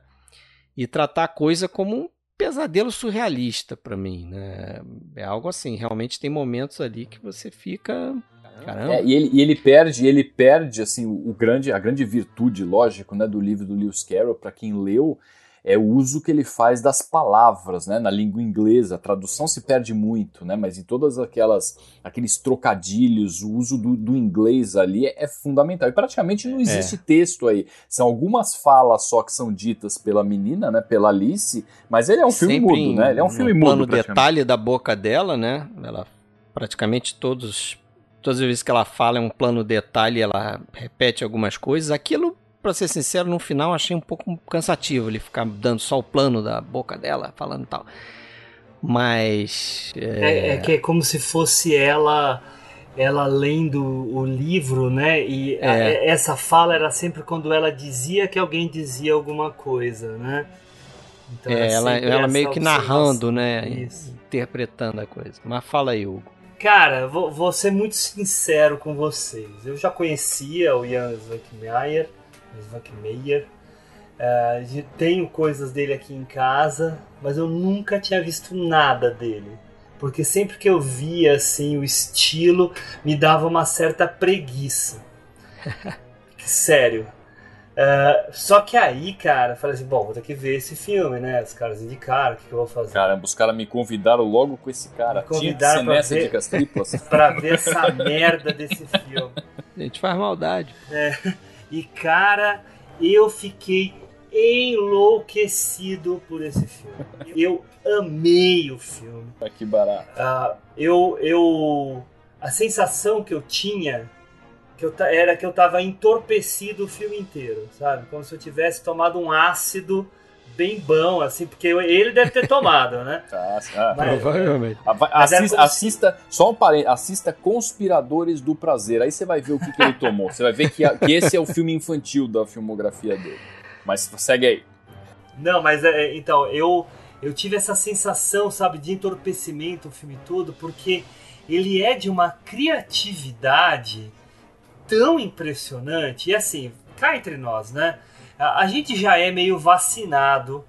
Speaker 1: E tratar a coisa como pesadelo surrealista para mim, né? É algo assim, realmente tem momentos ali que você fica Caramba.
Speaker 2: É, e, ele, e ele perde, ele perde assim o, o, grande, a grande virtude, lógico, né, do livro do Lewis Carroll para quem leu, é o uso que ele faz das palavras, né, na língua inglesa. A tradução se perde muito, né, mas em todas aquelas aqueles trocadilhos, o uso do, do inglês ali é, é, fundamental. E praticamente não existe é. texto aí. São algumas falas só que são ditas pela menina, né, pela Alice, mas ele é um filme
Speaker 1: Sempre
Speaker 2: mudo, né? Ele é um filme mudo.
Speaker 1: No detalhe da boca dela, né? Ela praticamente todos todas as vezes que ela fala é um plano detalhe, ela repete algumas coisas. Aquilo para ser sincero, no final achei um pouco cansativo ele ficar dando só o plano da boca dela, falando tal. Mas.
Speaker 3: É... É, é que é como se fosse ela ela lendo o livro, né? E é. a, essa fala era sempre quando ela dizia que alguém dizia alguma coisa, né?
Speaker 1: Então é, ela, ela meio que narrando, né? Isso. Interpretando a coisa. Mas fala aí, Hugo.
Speaker 3: Cara, vou, vou ser muito sincero com vocês. Eu já conhecia o Jan Zuckmeyer, Svank Meyer. Uh, tenho coisas dele aqui em casa, mas eu nunca tinha visto nada dele. Porque sempre que eu via assim o estilo, me dava uma certa preguiça. Sério. Uh, só que aí, cara, falei assim: bom, vou ter que ver esse filme, né? Os caras indicaram, o que, que eu vou fazer?
Speaker 2: Caramba, os caras me convidaram logo com esse cara. Me
Speaker 3: convidaram pra ver, triplas. pra ver essa merda desse filme.
Speaker 1: A gente faz maldade.
Speaker 3: É. E cara, eu fiquei enlouquecido por esse filme. Eu amei o filme.
Speaker 2: Ah, que barato.
Speaker 3: Uh, eu, eu, a sensação que eu tinha que eu, era que eu tava entorpecido o filme inteiro, sabe? Como se eu tivesse tomado um ácido bem bom, assim, porque ele deve ter tomado, né?
Speaker 2: Ah, ah, mas, provavelmente. Assista, assista, só um parênteses, assista Conspiradores do Prazer, aí você vai ver o que, que ele tomou. Você vai ver que, que esse é o filme infantil da filmografia dele. Mas segue aí.
Speaker 3: Não, mas é, então, eu, eu tive essa sensação, sabe, de entorpecimento o filme todo, porque ele é de uma criatividade tão impressionante. E assim, cá entre nós, né? A gente já é meio vacinado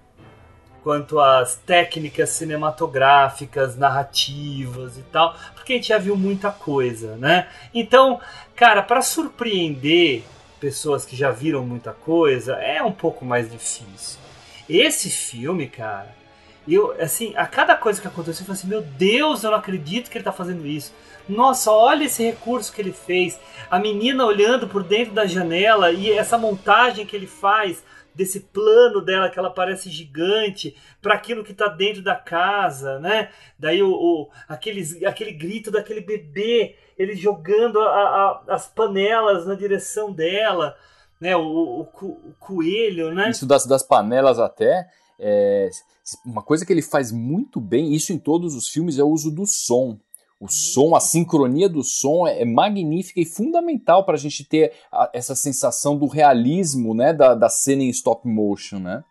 Speaker 3: quanto às técnicas cinematográficas, narrativas e tal, porque a gente já viu muita coisa, né? Então, cara, para surpreender pessoas que já viram muita coisa, é um pouco mais difícil. Esse filme, cara, eu, assim, a cada coisa que aconteceu, eu falei assim: meu Deus, eu não acredito que ele tá fazendo isso. Nossa, olha esse recurso que ele fez. A menina olhando por dentro da janela e essa montagem que ele faz desse plano dela que ela parece gigante para aquilo que está dentro da casa, né? Daí o, o aqueles, aquele grito daquele bebê, ele jogando a, a, as panelas na direção dela, né? O, o, o coelho, né?
Speaker 2: Isso das, das panelas até é, uma coisa que ele faz muito bem, isso em todos os filmes, é o uso do som. O som, a sincronia do som é, é magnífica e fundamental para a gente ter a, essa sensação do realismo né, da, da cena em stop motion, né?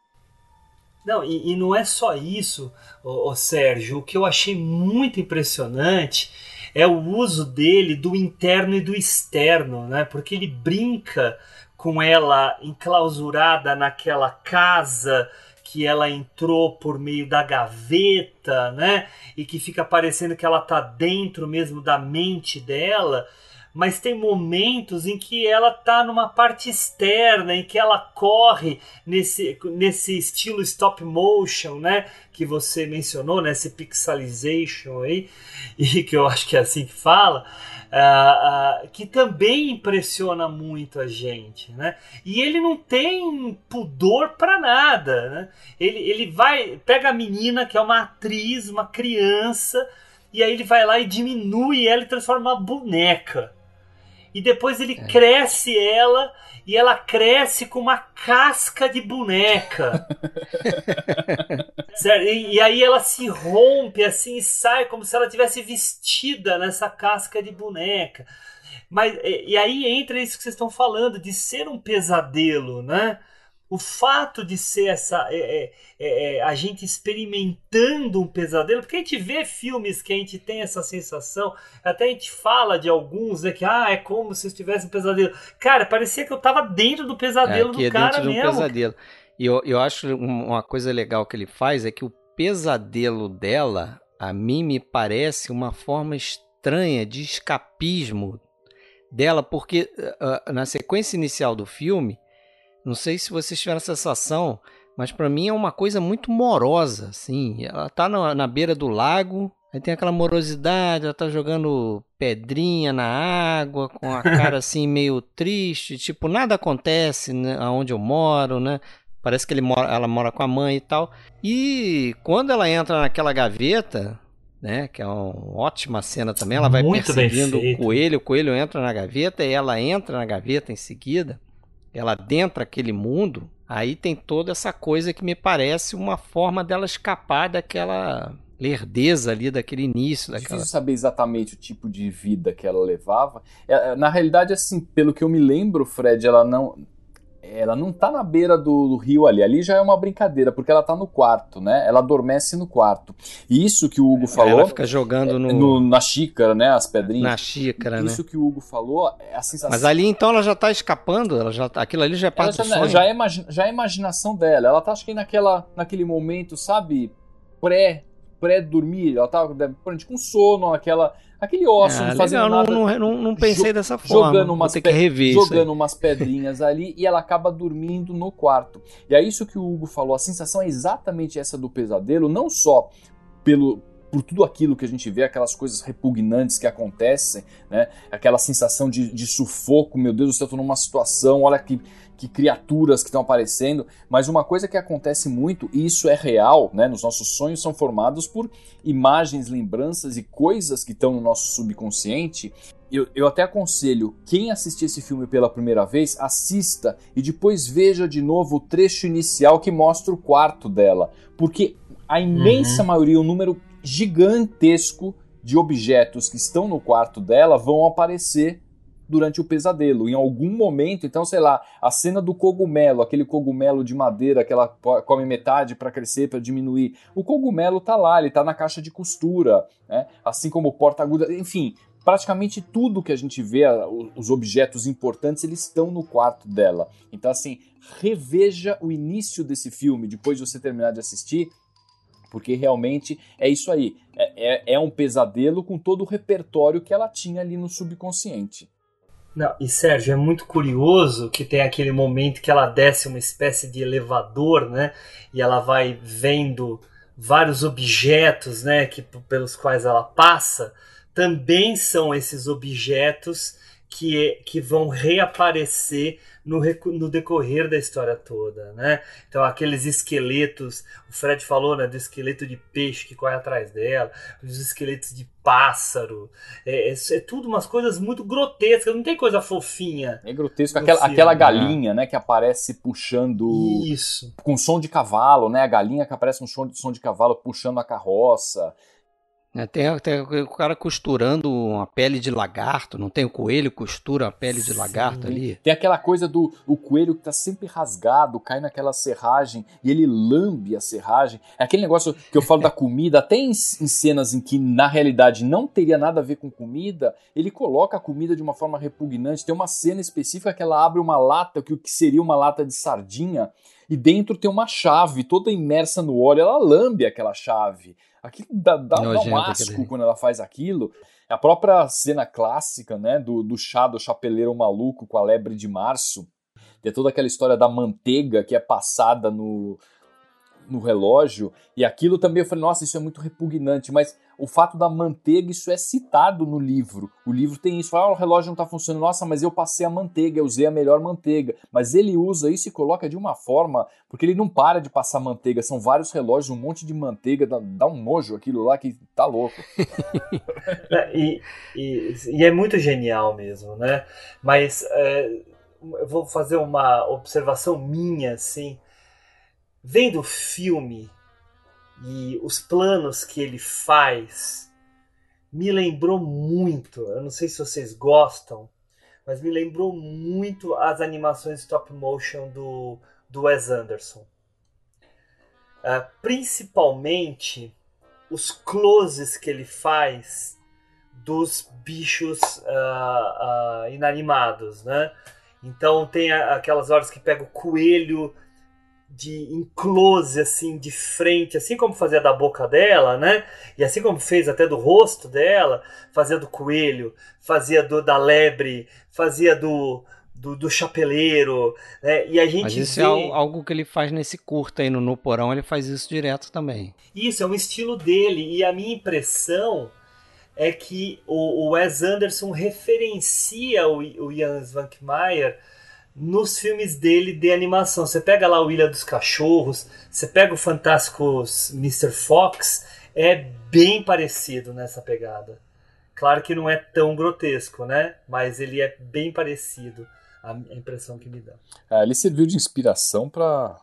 Speaker 3: Não, e, e não é só isso, ô, ô, Sérgio. O que eu achei muito impressionante é o uso dele do interno e do externo, né? Porque ele brinca com ela enclausurada naquela casa que ela entrou por meio da gaveta, né? E que fica parecendo que ela tá dentro mesmo da mente dela mas tem momentos em que ela tá numa parte externa, em que ela corre nesse, nesse estilo stop motion, né? Que você mencionou, né? Esse pixelization aí, e que eu acho que é assim que fala. Uh, uh, que também impressiona muito a gente, né? E ele não tem pudor para nada, né? Ele, ele vai, pega a menina que é uma atriz, uma criança, e aí ele vai lá e diminui ela e transforma uma boneca e depois ele é. cresce ela e ela cresce com uma casca de boneca. E, e, aí ela se rompe assim e sai como se ela tivesse vestida nessa casca de boneca. Mas e, e aí entra isso que vocês estão falando de ser um pesadelo, né? O fato de ser essa é, é, é, é, a gente experimentando um pesadelo, porque a gente vê filmes que a gente tem essa sensação, até a gente fala de alguns, né, que ah, é como se eu estivesse um pesadelo. Cara, parecia que eu tava dentro do pesadelo é, do
Speaker 1: é
Speaker 3: cara
Speaker 1: dentro
Speaker 3: mesmo.
Speaker 1: De um pesadelo. E eu, eu acho uma coisa legal que ele faz é que o pesadelo dela, a mim me parece uma forma estranha de escapismo dela, porque uh, na sequência inicial do filme, não sei se vocês tiveram a sensação, mas para mim é uma coisa muito morosa, assim. Ela tá na, na beira do lago, aí tem aquela morosidade, ela tá jogando pedrinha na água, com a cara assim meio triste, tipo, nada acontece né, aonde eu moro, né? Parece que ele mora, ela mora com a mãe e tal. E quando ela entra naquela gaveta, né, que é uma ótima cena também, ela vai Muito perseguindo o coelho, o coelho entra na gaveta e ela entra na gaveta em seguida ela adentra aquele mundo, aí tem toda essa coisa que me parece uma forma dela escapar daquela lerdeza ali daquele início. Daquela...
Speaker 2: Difícil saber exatamente o tipo de vida que ela levava. É, na realidade, assim, pelo que eu me lembro, Fred, ela não ela não tá na beira do, do, rio ali. Ali já é uma brincadeira, porque ela tá no quarto, né? Ela adormece no quarto. E isso que o Hugo falou.
Speaker 1: Ela fica jogando no...
Speaker 2: no na xícara, né? As pedrinhas.
Speaker 1: Na xícara, isso
Speaker 2: né? Isso que o Hugo falou é a sensação.
Speaker 1: Mas ali então ela já tá escapando, ela já tá, aquilo ali já é parte
Speaker 2: já,
Speaker 1: do sonho.
Speaker 2: Já é, já é imaginação dela. Ela tá, acho que naquela, naquele momento, sabe? Pré pré-dormir, ela tava com sono, aquela aquele ócio,
Speaker 1: ah,
Speaker 2: não fazendo
Speaker 1: legal,
Speaker 2: nada.
Speaker 1: Não, não, não pensei dessa forma.
Speaker 2: Jogando umas, pe jogando umas pedrinhas ali e ela acaba dormindo no quarto. E é isso que o Hugo falou, a sensação é exatamente essa do pesadelo, não só pelo, por tudo aquilo que a gente vê, aquelas coisas repugnantes que acontecem, né? Aquela sensação de, de sufoco, meu Deus, eu estou numa situação, olha que, que criaturas que estão aparecendo. Mas uma coisa que acontece muito, e isso é real, né? Nos nossos sonhos são formados por imagens, lembranças e coisas que estão no nosso subconsciente. Eu, eu até aconselho, quem assistir esse filme pela primeira vez, assista e depois veja de novo o trecho inicial que mostra o quarto dela. Porque a imensa uhum. maioria, o número gigantesco de objetos que estão no quarto dela vão aparecer durante o pesadelo. Em algum momento, então, sei lá, a cena do cogumelo, aquele cogumelo de madeira que ela come metade para crescer, para diminuir. O cogumelo tá lá, ele tá na caixa de costura, né? Assim como o porta-aguda, enfim, praticamente tudo que a gente vê, os objetos importantes, eles estão no quarto dela. Então, assim, reveja o início desse filme depois de você terminar de assistir porque realmente é isso aí. É, é, é, um pesadelo com todo o repertório que ela tinha ali no subconsciente.
Speaker 3: Não, e Sérgio, é muito curioso que tem aquele momento que ela desce uma espécie de elevador, né? E ela vai vendo vários objetos, né? Que, pelos quais ela passa. Também são esses objetos que, que vão reaparecer no, no decorrer da história toda, né? Então aqueles esqueletos, o Fred falou, né, do esqueleto de peixe que corre atrás dela, os esqueletos de pássaro, é, é, é tudo umas coisas muito grotescas, não tem coisa fofinha.
Speaker 2: É grotesco, aquela, aquela galinha, né, que aparece puxando...
Speaker 3: Isso.
Speaker 2: Com som de cavalo, né, a galinha que aparece com som som de cavalo puxando a carroça,
Speaker 1: tem, tem, o cara costurando uma pele de lagarto, não tem o coelho costura a pele de Sim. lagarto ali?
Speaker 2: Tem aquela coisa do o coelho que tá sempre rasgado, cai naquela serragem e ele lambe a serragem. É aquele negócio que eu falo da comida, até em, em, cenas em que na realidade não teria nada a ver com comida, ele coloca a comida de uma forma repugnante. Tem uma cena específica que ela abre uma lata, que o que seria uma lata de sardinha, e dentro tem uma chave toda imersa no óleo, ela lambe aquela chave. Aquilo dá, dá, dá um asco quando ela faz aquilo. A própria cena clássica, né, do, do chá do chapeleiro maluco com a lebre de março, tem toda aquela história da manteiga que é passada no, no relógio, e aquilo também eu falei, nossa, isso é muito repugnante, mas o fato da manteiga, isso é citado no livro. O livro tem isso, fala, ah, o relógio não está funcionando, nossa, mas eu passei a manteiga, eu usei a melhor manteiga. Mas ele usa isso e coloca de uma forma, porque ele não para de passar manteiga, são vários relógios, um monte de manteiga, dá, dá um nojo aquilo lá que tá louco.
Speaker 3: e, e, e, é muito genial mesmo, né? Mas é, eu vou fazer uma observação minha, assim, vendo o filme e os planos que ele faz me lembrou muito. Eu não sei se vocês gostam, mas me lembrou muito as animações stop motion do, do Wes Anderson. Uh, principalmente os closes que ele faz dos bichos uh, uh, inanimados, né? Então tem aquelas horas que pega o coelho de em close, assim, de frente, assim como fazia da boca dela, né? E assim como fez até do rosto dela, fazia do coelho, fazia do da lebre, fazia do, do, do chapeleiro, né? E a gente
Speaker 1: Mas isso
Speaker 3: vê...
Speaker 1: é algo que ele faz nesse curta aí no, no Porão, ele faz isso direto também.
Speaker 3: Isso, é um estilo dele, e a minha impressão é que o, o Wes Anderson referencia o, o Jan Svankmajer nos filmes dele de animação. Você pega lá o Ilha dos Cachorros, você pega o fantástico Mr. Fox, é bem parecido nessa pegada. Claro que não é tão grotesco, né? Mas ele é bem parecido, a impressão que me dá.
Speaker 2: É, ele serviu de inspiração para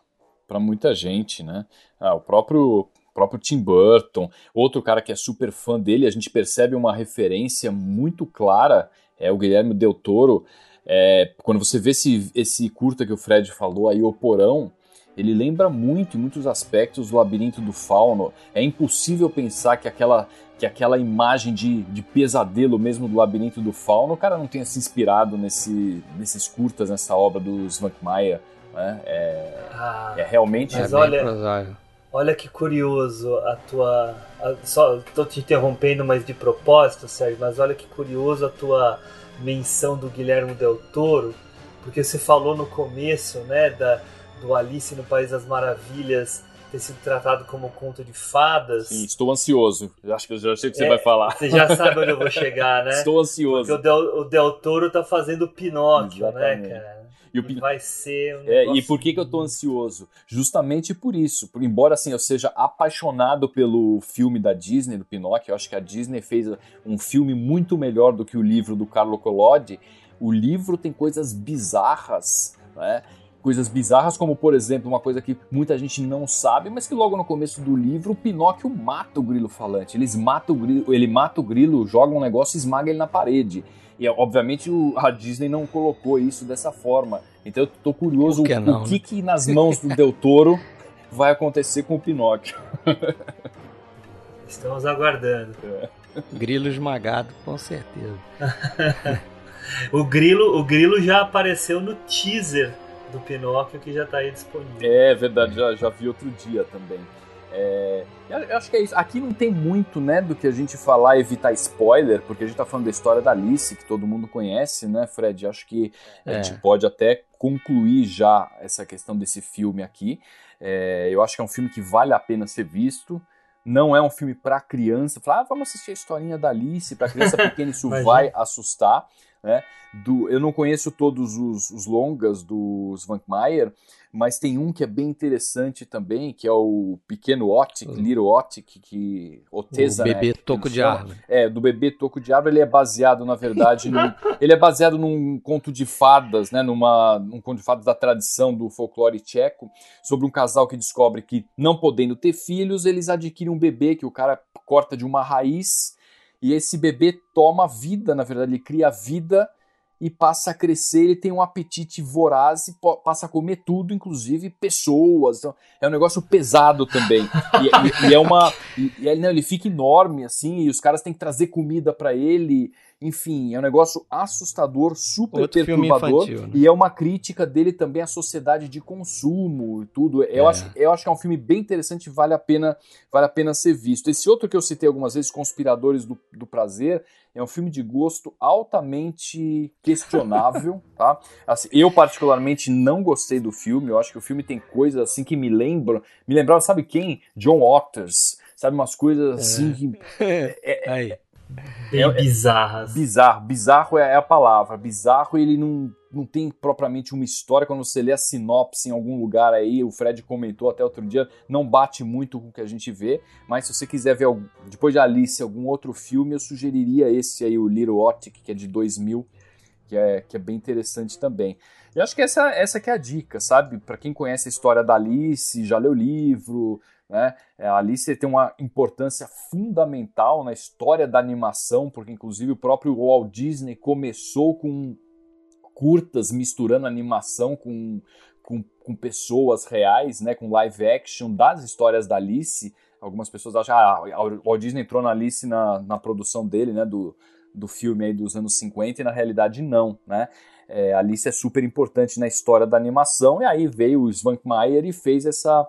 Speaker 2: muita gente, né? Ah, o próprio próprio Tim Burton, outro cara que é super fã dele, a gente percebe uma referência muito clara, é o Guilherme Del Toro, é, quando você vê esse, esse curta que o Fred falou aí, O Porão, ele lembra muito, em muitos aspectos, o Labirinto do Fauno. É impossível pensar que aquela, que aquela imagem de, de pesadelo mesmo do Labirinto do Fauno, o cara não tenha se inspirado nesse, nesses curtas, nessa obra do Svankmajer. Né? É, ah, é realmente...
Speaker 3: Mas é olha, olha que curioso a tua... A, só estou te interrompendo, mas de propósito, Sérgio, mas olha que curioso a tua menção do Guilherme Del Toro, porque você falou no começo, né, da, do Alice no País das Maravilhas ter sido tratado como conto de fadas.
Speaker 2: Sim, estou ansioso. Acho que eu já sei o que é, você vai falar.
Speaker 3: Você já sabe onde eu vou chegar, né?
Speaker 2: Estou ansioso.
Speaker 3: Porque o Del, o Del Toro tá fazendo Pinóquio, né, Exatamente. né, cara? E, o vai ser um
Speaker 2: é, E por que, que eu tô ansioso? Justamente por isso. Por, embora assim eu seja apaixonado pelo filme da Disney, do Pinóquio, eu acho que a Disney fez um filme muito melhor do que o livro do Carlo Collodi. O livro tem coisas bizarras, né? coisas bizarras, como por exemplo, uma coisa que muita gente não sabe, mas que logo no começo do livro o Pinóquio mata o grilo falante. Eles matam o grilo, ele mata o grilo, joga um negócio e esmaga ele na parede. E obviamente o, a Disney não colocou isso dessa forma. Então eu tô curioso que o, o que, né? que nas mãos do Del Toro vai acontecer com o Pinóquio.
Speaker 3: Estamos aguardando. É.
Speaker 1: Grilo esmagado, com certeza.
Speaker 3: o grilo, o grilo já apareceu no teaser do Pinóquio que já está aí disponível.
Speaker 2: É verdade, já, já vi outro dia também. É, eu acho que é isso. Aqui não tem muito, né, do que a gente falar e evitar spoiler, porque a gente tá falando da história da Alice, que todo mundo conhece, né, Fred? Acho que é. a gente pode até concluir já essa questão desse filme aqui. É, eu acho que é um filme que vale a pena ser visto. Não é um filme para criança. Falar, ah, vamos assistir a historinha da Alice. Para criança pequena, isso vai assustar. Né? Do, eu não conheço todos os, os longas do Svankmajer, mas tem um que é bem interessante também, que é o Pequeno Otic, uhum. Little Otic, que Otesa,
Speaker 1: o bebê né, toco de árvore.
Speaker 2: É, do bebê toco de árvore, ele é baseado, na verdade, num, ele é baseado num conto de fadas, né, numa, num conto de fadas da tradição do folclore tcheco, sobre um casal que descobre que, não podendo ter filhos, eles adquirem um bebê que o cara corta de uma raiz e esse bebê toma vida, na verdade, ele cria vida e passa a crescer, ele tem um apetite voraz e passa a comer tudo, inclusive pessoas. Então, é um negócio pesado também. e, e, e, é uma. E, e, não, ele fica enorme, assim, e os caras têm que trazer comida para ele. Enfim, é um negócio assustador, super Outro perturbador. Infantil, né? E é uma crítica dele também à sociedade de consumo e tudo. Eu, é. acho, eu acho que é um filme bem interessante e vale a pena, vale a pena ser visto. Esse outro que eu citei algumas vezes, Conspiradores do, do Prazer, é um filme de gosto altamente questionável, tá? Assim, eu particularmente não gostei do filme. Eu acho que o filme tem coisas assim que me lembram, me lembrava, sabe quem? John Waters. Sabe umas coisas assim é. que
Speaker 3: é, é, é Bem é, bizarras.
Speaker 2: Bizarro, bizarro é, a palavra. Bizarro ele não, não tem propriamente uma história. Quando você lê a sinopse em algum lugar aí, o Fred comentou até outro dia, não bate muito com o que a gente vê. Mas se você quiser ver, depois de Alice, algum outro filme, eu sugeriria esse aí, o Little Optic, que é de 2000, que é, que é bem interessante também. E acho que essa, essa que é a dica, sabe? Para quem conhece a história da Alice, já leu o livro, né? É, a Alice tem uma importância fundamental na história da animação, porque inclusive o próprio Walt Disney começou com curtas misturando animação com, com, com pessoas reais, né? com live action das histórias da Alice. Algumas pessoas acham que ah, o Walt Disney entrou na Alice na, na produção dele, né? do, do filme aí dos anos 50, e na realidade não, né? É, Alice é super importante na história da animação, e aí veio o Svankmajer e fez essa,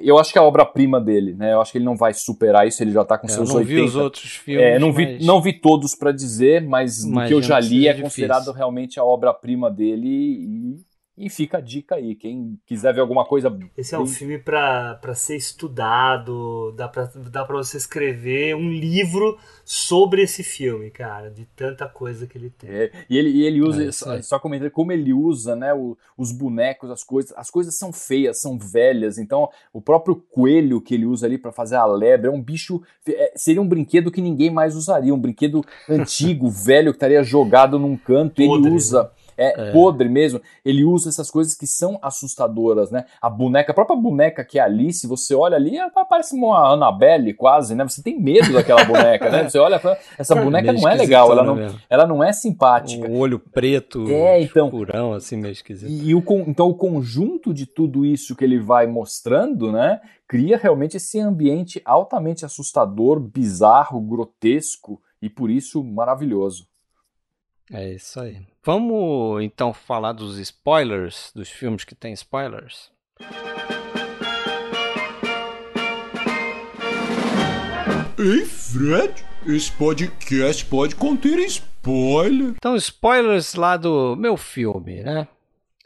Speaker 2: eu acho que é a obra-prima dele, né? Eu acho que ele não vai superar isso, ele já tá com
Speaker 1: é,
Speaker 2: seus
Speaker 1: eu não
Speaker 2: 80.
Speaker 1: vi os outros filmes.
Speaker 2: É, não, vi, não vi todos para dizer, mas, mas o que eu já li é considerado realmente a obra-prima dele e e fica a dica aí, quem quiser ver alguma coisa.
Speaker 3: Esse é um filme para ser estudado, dá para dá pra você escrever um livro sobre esse filme, cara, de tanta coisa que ele tem.
Speaker 2: É, e, ele, e ele usa, é, só, só comentando como ele usa, né, o, os bonecos, as coisas, as coisas são feias, são velhas, então o próprio coelho que ele usa ali para fazer a lebre é um bicho, é, seria um brinquedo que ninguém mais usaria, um brinquedo antigo, velho, que estaria jogado num canto, Podre, ele usa. Né? É, é, podre mesmo, ele usa essas coisas que são assustadoras, né? A boneca, a própria boneca que é Alice, você olha ali, ela parece uma Annabelle quase, né? Você tem medo daquela boneca, né? Você olha, essa boneca não é legal, ela não, ela não é simpática.
Speaker 1: Um olho preto,
Speaker 2: é, então,
Speaker 1: purão, assim, meio esquisito.
Speaker 2: E, e o, então o conjunto de tudo isso que ele vai mostrando, né? Cria realmente esse ambiente altamente assustador, bizarro, grotesco e por isso maravilhoso.
Speaker 1: É isso aí. Vamos então falar dos spoilers, dos filmes que tem spoilers.
Speaker 4: Ei, Fred, esse podcast pode conter spoiler.
Speaker 1: Então, spoilers lá do meu filme, né?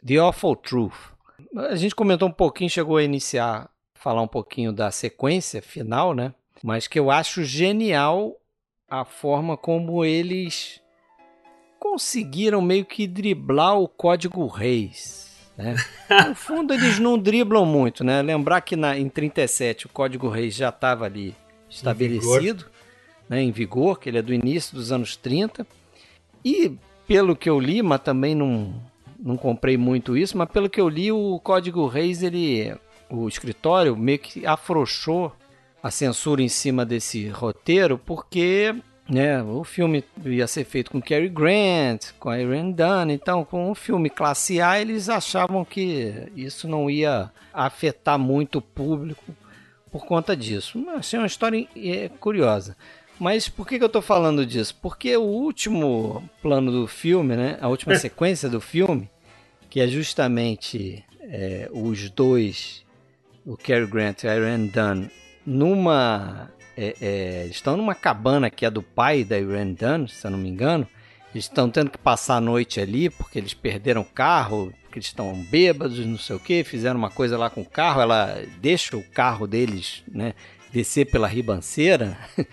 Speaker 1: The Awful Truth. A gente comentou um pouquinho, chegou a iniciar, falar um pouquinho da sequência final, né? Mas que eu acho genial a forma como eles conseguiram meio que driblar o código Reis. Né? No fundo, eles não driblam muito, né? Lembrar que na, em 37 o código Reis já estava ali estabelecido, em vigor. Né, em vigor, que ele é do início dos anos 30. E pelo que eu li, mas também não, não comprei muito isso, mas pelo que eu li, o código Reis, ele, o escritório meio que afrouxou a censura em cima desse roteiro, porque né? O filme ia ser feito com Cary Grant, com a Irene Dunn, então com um filme classe A eles achavam que isso não ia afetar muito o público por conta disso. Achei uma história é, curiosa. Mas por que, que eu estou falando disso? Porque o último plano do filme, né? a última sequência do filme, que é justamente é, os dois, o Cary Grant e a Irene Dunn, numa é, é, estão numa cabana que é do pai da Irene Dunn, se eu não me engano. Eles estão tendo que passar a noite ali porque eles perderam o carro, porque eles estão bêbados, não sei o que, fizeram uma coisa lá com o carro. Ela deixa o carro deles né, descer pela ribanceira,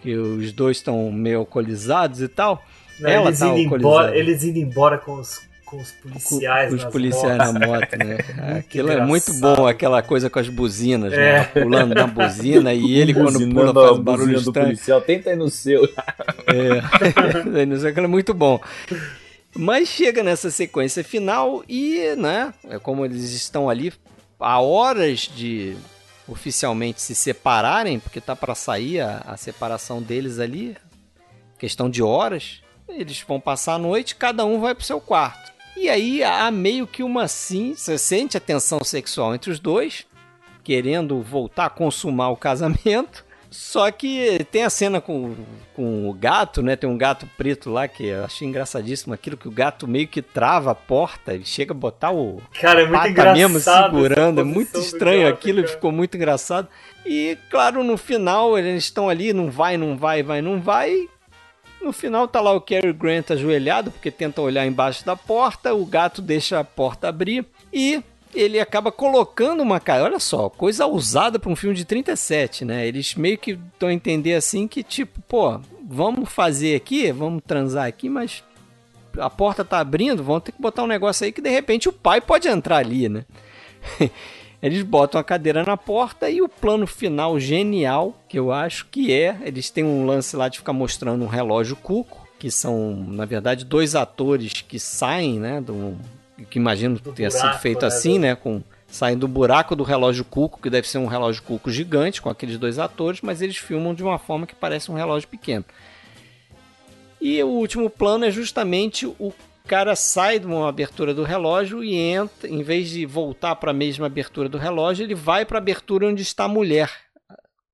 Speaker 1: que os dois estão meio alcoolizados e tal.
Speaker 3: Não, eles, tá indo embora, eles indo embora com os com os policiais. Com,
Speaker 1: os policiais motos. na moto, né? Aquilo é muito bom, aquela coisa com as buzinas, né? é. né? Pulando na buzina e ele quando pula faz barulho do estranho. policial.
Speaker 2: Tenta ir no seu.
Speaker 1: É, no seu, aquilo é muito bom. Mas chega nessa sequência final e, né, é como eles estão ali a horas de oficialmente se separarem, porque tá para sair a, a separação deles ali, questão de horas. Eles vão passar a noite, cada um vai pro seu quarto. E aí há meio que uma sim, você sente a tensão sexual entre os dois, querendo voltar a consumar o casamento. Só que tem a cena com, com o gato, né? Tem um gato preto lá que eu achei engraçadíssimo aquilo que o gato meio que trava a porta e chega a botar o
Speaker 3: cara, é muito pata
Speaker 1: mesmo segurando. É muito estranho gato, aquilo, cara. ficou muito engraçado. E claro, no final eles estão ali, não vai, não vai, vai, não vai. No final tá lá o Cary Grant ajoelhado porque tenta olhar embaixo da porta, o gato deixa a porta abrir e ele acaba colocando uma cara. Olha só, coisa ousada para um filme de 37, né? Eles meio que estão a entender assim que, tipo, pô, vamos fazer aqui, vamos transar aqui, mas a porta tá abrindo, vamos ter que botar um negócio aí que de repente o pai pode entrar ali, né? Eles botam a cadeira na porta e o plano final genial, que eu acho que é, eles têm um lance lá de ficar mostrando um relógio cuco, que são, na verdade, dois atores que saem, né, do, que imagino que tenha sido feito né, assim, do... né? Com saindo do buraco do relógio Cuco, que deve ser um relógio Cuco gigante com aqueles dois atores, mas eles filmam de uma forma que parece um relógio pequeno. E o último plano é justamente o cara sai de uma abertura do relógio e entra, em vez de voltar para a mesma abertura do relógio, ele vai para a abertura onde está a mulher,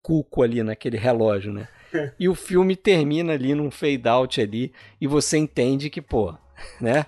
Speaker 1: Cuco ali naquele relógio, né? E o filme termina ali num fade out ali e você entende que, pô, né?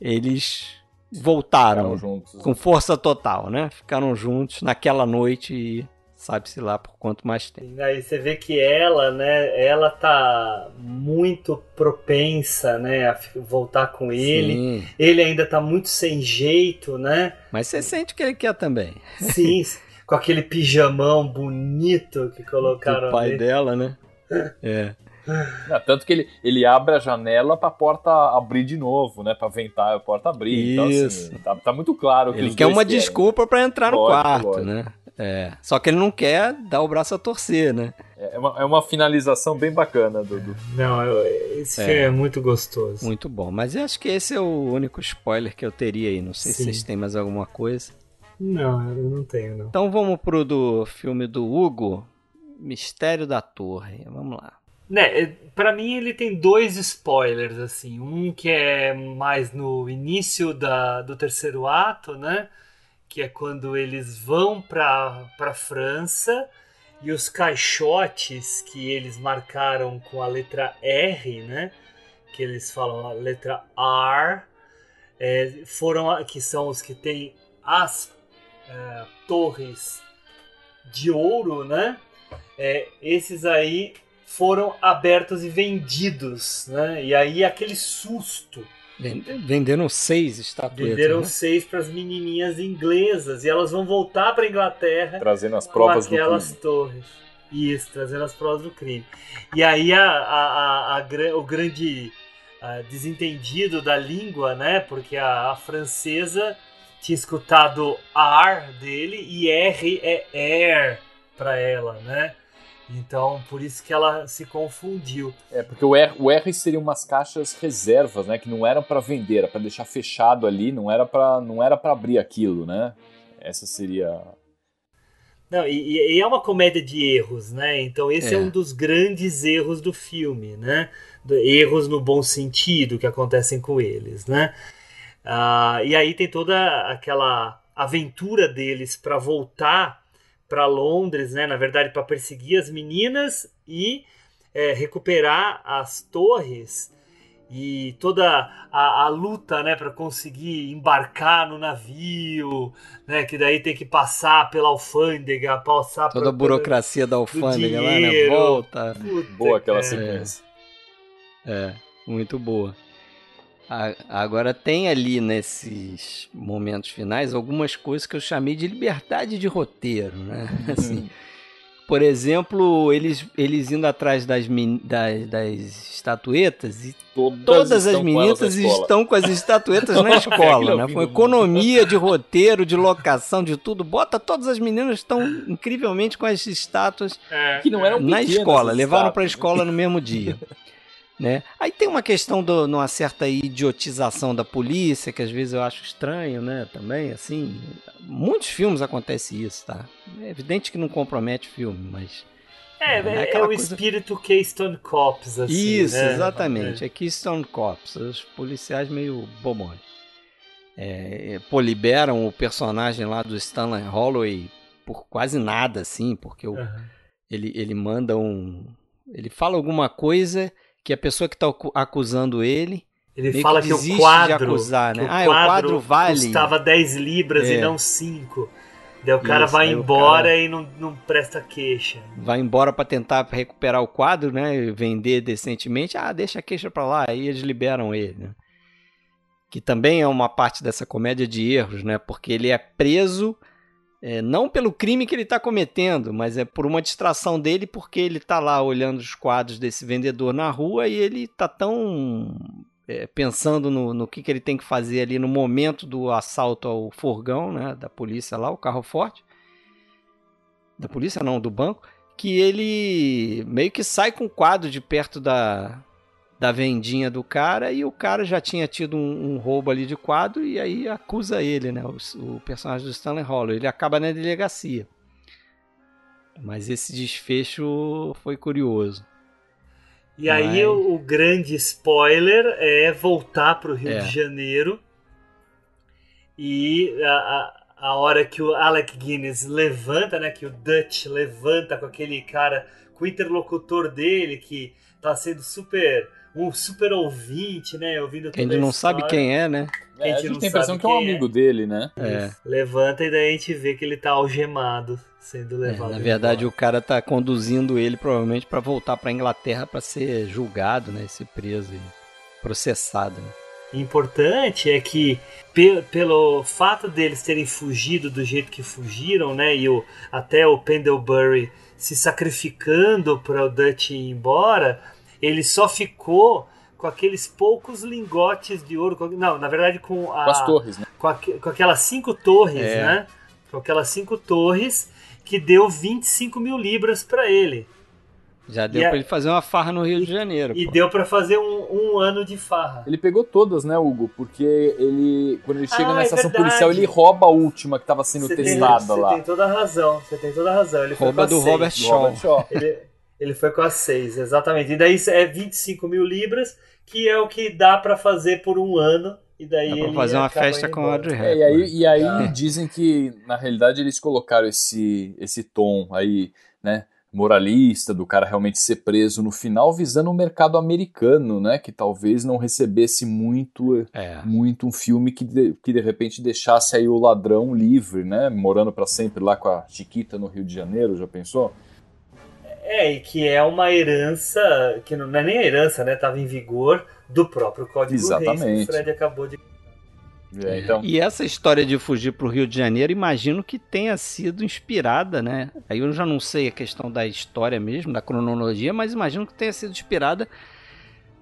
Speaker 1: eles voltaram juntos. com força total, né? Ficaram juntos naquela noite e sabe-se lá por quanto mais tempo.
Speaker 3: Aí você vê que ela, né, ela tá muito propensa, né, a voltar com ele. Sim. Ele ainda tá muito sem jeito, né?
Speaker 1: Mas você sente que ele quer também.
Speaker 3: Sim, com aquele pijamão bonito que colocaram
Speaker 1: O pai ali. dela, né? É.
Speaker 2: Não, tanto que ele, ele abre a janela para a porta abrir de novo, né? Para ventar a porta abrir. Isso. Então, assim, tá, tá muito claro que
Speaker 1: Ele quer uma querem. desculpa para entrar lógico, no quarto, lógico. né? É. Só que ele não quer dar o braço a torcer, né?
Speaker 2: É uma, é uma finalização bem bacana, Dudu.
Speaker 3: Não, eu, esse é. filme é muito gostoso.
Speaker 1: Muito bom. Mas eu acho que esse é o único spoiler que eu teria aí. Não sei Sim. se vocês têm mais alguma coisa.
Speaker 3: Não, eu não tenho, não.
Speaker 1: Então vamos pro do filme do Hugo, Mistério da Torre. Vamos lá.
Speaker 3: Né, é, para mim ele tem dois spoilers assim, um que é mais no início da, do terceiro ato, né, que é quando eles vão para para França e os caixotes que eles marcaram com a letra R, né, que eles falam a letra R, é, foram que são os que têm as é, torres de ouro, né? É, esses aí foram abertos e vendidos, né? E aí aquele susto.
Speaker 1: Venderam seis estatuetas.
Speaker 3: Venderam né? seis para as menininhas inglesas e elas vão voltar para Inglaterra
Speaker 2: trazendo as provas
Speaker 3: com aquelas torres. Isso, trazendo as provas do crime. E aí a, a, a, a o grande desentendido da língua, né? Porque a, francesa tinha escutado ar dele e R é air para ela, né? Então, por isso que ela se confundiu.
Speaker 2: É, porque o R, o R seriam umas caixas reservas, né? Que não eram para vender, era para deixar fechado ali, não era para não era para abrir aquilo, né? Essa seria.
Speaker 3: Não, e, e, é uma comédia de erros, né? Então esse é, é um dos grandes erros do filme, né? Erros no bom sentido que acontecem com eles, né? Ah, e aí tem toda aquela aventura deles para voltar para Londres, né? Na verdade, para perseguir as meninas e é, recuperar as torres e toda a, a luta, né, para conseguir embarcar no navio, né, que daí tem que passar pela alfândega, passar
Speaker 1: toda a burocracia da alfândega lá, né, volta.
Speaker 2: Puta boa aquela sequência.
Speaker 1: É, muito boa. Agora tem ali nesses momentos finais algumas coisas que eu chamei de liberdade de roteiro, né? Assim, por exemplo, eles, eles indo atrás das, das, das estatuetas e todas, todas as meninas estão com as estatuetas na escola, né? Foi economia de roteiro, de locação, de tudo. Bota todas as meninas estão incrivelmente com as estátuas
Speaker 3: é, que não eram
Speaker 1: na escola, levaram para a escola no mesmo dia. Né? Aí tem uma questão de uma certa idiotização da polícia, que às vezes eu acho estranho, né? Também, assim. Muitos filmes acontece isso, tá? É evidente que não compromete o filme, mas.
Speaker 3: É, é, é, é o coisa... espírito Keystone Cops, assim.
Speaker 1: Isso,
Speaker 3: né?
Speaker 1: exatamente. É. é Keystone Cops. Os policiais meio bobões. É, pô, liberam o personagem lá do Stanley Holloway por quase nada, assim, porque o. Uhum ele, ele manda um. Ele fala alguma coisa que a pessoa que está acusando ele.
Speaker 3: Ele fala que, que o quadro.
Speaker 1: Acusar,
Speaker 3: né? o ah, quadro, o quadro vale. Custava 10 libras é. e não 5. Daí o cara Isso, vai embora cara... e não, não presta queixa.
Speaker 1: Vai embora para tentar recuperar o quadro, né? Vender decentemente. Ah, deixa a queixa para lá. Aí eles liberam ele, né? Que também é uma parte dessa comédia de erros, né? Porque ele é preso é, não pelo crime que ele está cometendo, mas é por uma distração dele, porque ele está lá olhando os quadros desse vendedor na rua e ele está tão é, pensando no, no que, que ele tem que fazer ali no momento do assalto ao furgão né, da polícia lá, o carro forte. Da polícia, não, do banco. Que ele meio que sai com o quadro de perto da, da vendinha do cara e o cara já tinha tido um, um roubo ali de quadro e aí acusa ele, né? O, o, personagem do Stanley Hollow. Ele acaba na delegacia. Mas esse desfecho foi curioso.
Speaker 3: E Mas... aí o, o, grande spoiler é voltar para o Rio é. de Janeiro e a, a, a hora que o Alec Guinness levanta, né? Que o Dutch levanta com aquele cara, com o interlocutor dele que tá sendo super um super ouvinte, né? Ouvindo
Speaker 1: a gente não sabe quem é, né?
Speaker 2: É, a gente, a gente tem a impressão que é um amigo é. dele, né?
Speaker 1: É.
Speaker 3: Levanta e daí a gente vê que ele tá algemado, sendo é, levado.
Speaker 1: É, na verdade, embora. o cara tá conduzindo ele provavelmente para voltar para Inglaterra para ser julgado, né? Ser preso e processado. Né?
Speaker 3: Importante é que pe pelo fato deles terem fugido do jeito que fugiram, né? E o, até o Pendlebury se sacrificando para o Dutch ir embora, ele só ficou com aqueles poucos lingotes de ouro. Não, na verdade, com, a,
Speaker 2: com as torres, né?
Speaker 3: Com, a, com aquelas cinco torres, é. né? Com aquelas cinco torres que deu 25 mil libras para ele.
Speaker 1: Já deu para ele fazer uma farra no Rio
Speaker 3: e,
Speaker 1: de Janeiro.
Speaker 3: E pô. deu para fazer um, um, ano de farra.
Speaker 2: Ele pegou todas, né, Hugo? Porque ele, quando ele chega ah, na é estação verdade. policial, ele rouba a última que estava sendo testada lá.
Speaker 3: Você tem toda a razão. Você tem toda a razão. Ele
Speaker 1: rouba do Robert Shaw. Robert Shaw.
Speaker 3: Ele, ele foi com as 6, exatamente. E daí é 25 mil libras, que é o que dá para fazer por um ano. E daí dá
Speaker 1: pra fazer uma festa com o Audrey
Speaker 2: Hepburn. É, e aí, e aí ah. dizem que, na realidade, eles colocaram esse, esse tom aí, né? moralista do cara realmente ser preso no final visando o mercado americano, né, que talvez não recebesse muito é. muito um filme que de, que de repente deixasse aí o ladrão livre, né, morando para sempre lá com a Chiquita no Rio de Janeiro, já pensou?
Speaker 3: É, e que é uma herança, que não é nem herança, né? Tava em vigor do próprio Código
Speaker 2: Exatamente. Reis,
Speaker 3: que o Fred acabou de.
Speaker 1: É, então... E essa história de fugir para o Rio de Janeiro, imagino que tenha sido inspirada, né? Aí eu já não sei a questão da história mesmo, da cronologia, mas imagino que tenha sido inspirada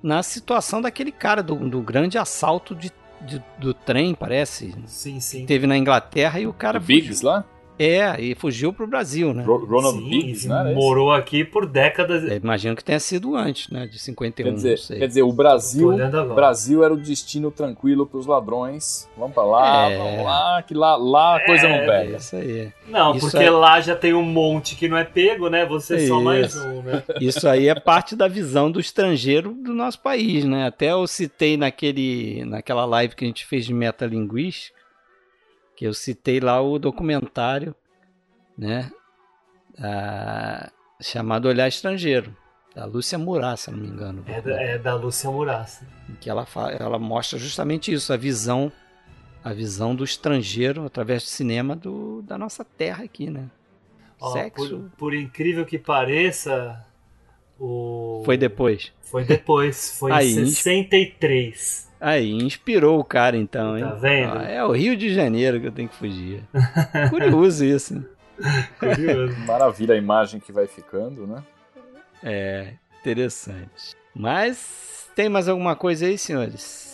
Speaker 1: na situação daquele cara, do, do grande assalto de, de, do trem, parece.
Speaker 3: Sim, sim.
Speaker 1: Teve na Inglaterra e o cara.
Speaker 2: O Biggs lá?
Speaker 1: É, e fugiu pro Brasil, né?
Speaker 2: Ronald Sim, Biggs, né?
Speaker 3: Morou aqui por décadas.
Speaker 1: É, imagino que tenha sido antes, né? De 51,
Speaker 2: quer dizer, Quer dizer, o Brasil, Brasil era o destino tranquilo pros ladrões. Vamos pra lá, é... vamos lá, que lá, lá a coisa é, não pega.
Speaker 1: Isso aí.
Speaker 3: Não, isso porque lá já tem um monte que não é pego, né? Você é só mais um, né?
Speaker 1: Isso aí é parte da visão do estrangeiro do nosso país, né? Até eu citei naquele, naquela live que a gente fez de metalinguística, que eu citei lá o documentário, né, a, chamado Olhar Estrangeiro, da Lúcia Murat, se não me engano.
Speaker 3: É da, é da Lúcia.
Speaker 1: Que ela, ela mostra justamente isso, a visão a visão do estrangeiro através do cinema do, da nossa terra aqui, né?
Speaker 3: Ó, Sexo. Por, por, incrível que pareça, o...
Speaker 1: Foi depois.
Speaker 3: Foi depois, foi Aí, em 63.
Speaker 1: Aí, inspirou o cara então,
Speaker 3: hein?
Speaker 1: Tá
Speaker 3: vendo?
Speaker 1: Ah, é o Rio de Janeiro que eu tenho que fugir. Curioso isso.
Speaker 2: Curioso. Maravilha a imagem que vai ficando, né?
Speaker 1: É, interessante. Mas tem mais alguma coisa aí, senhores?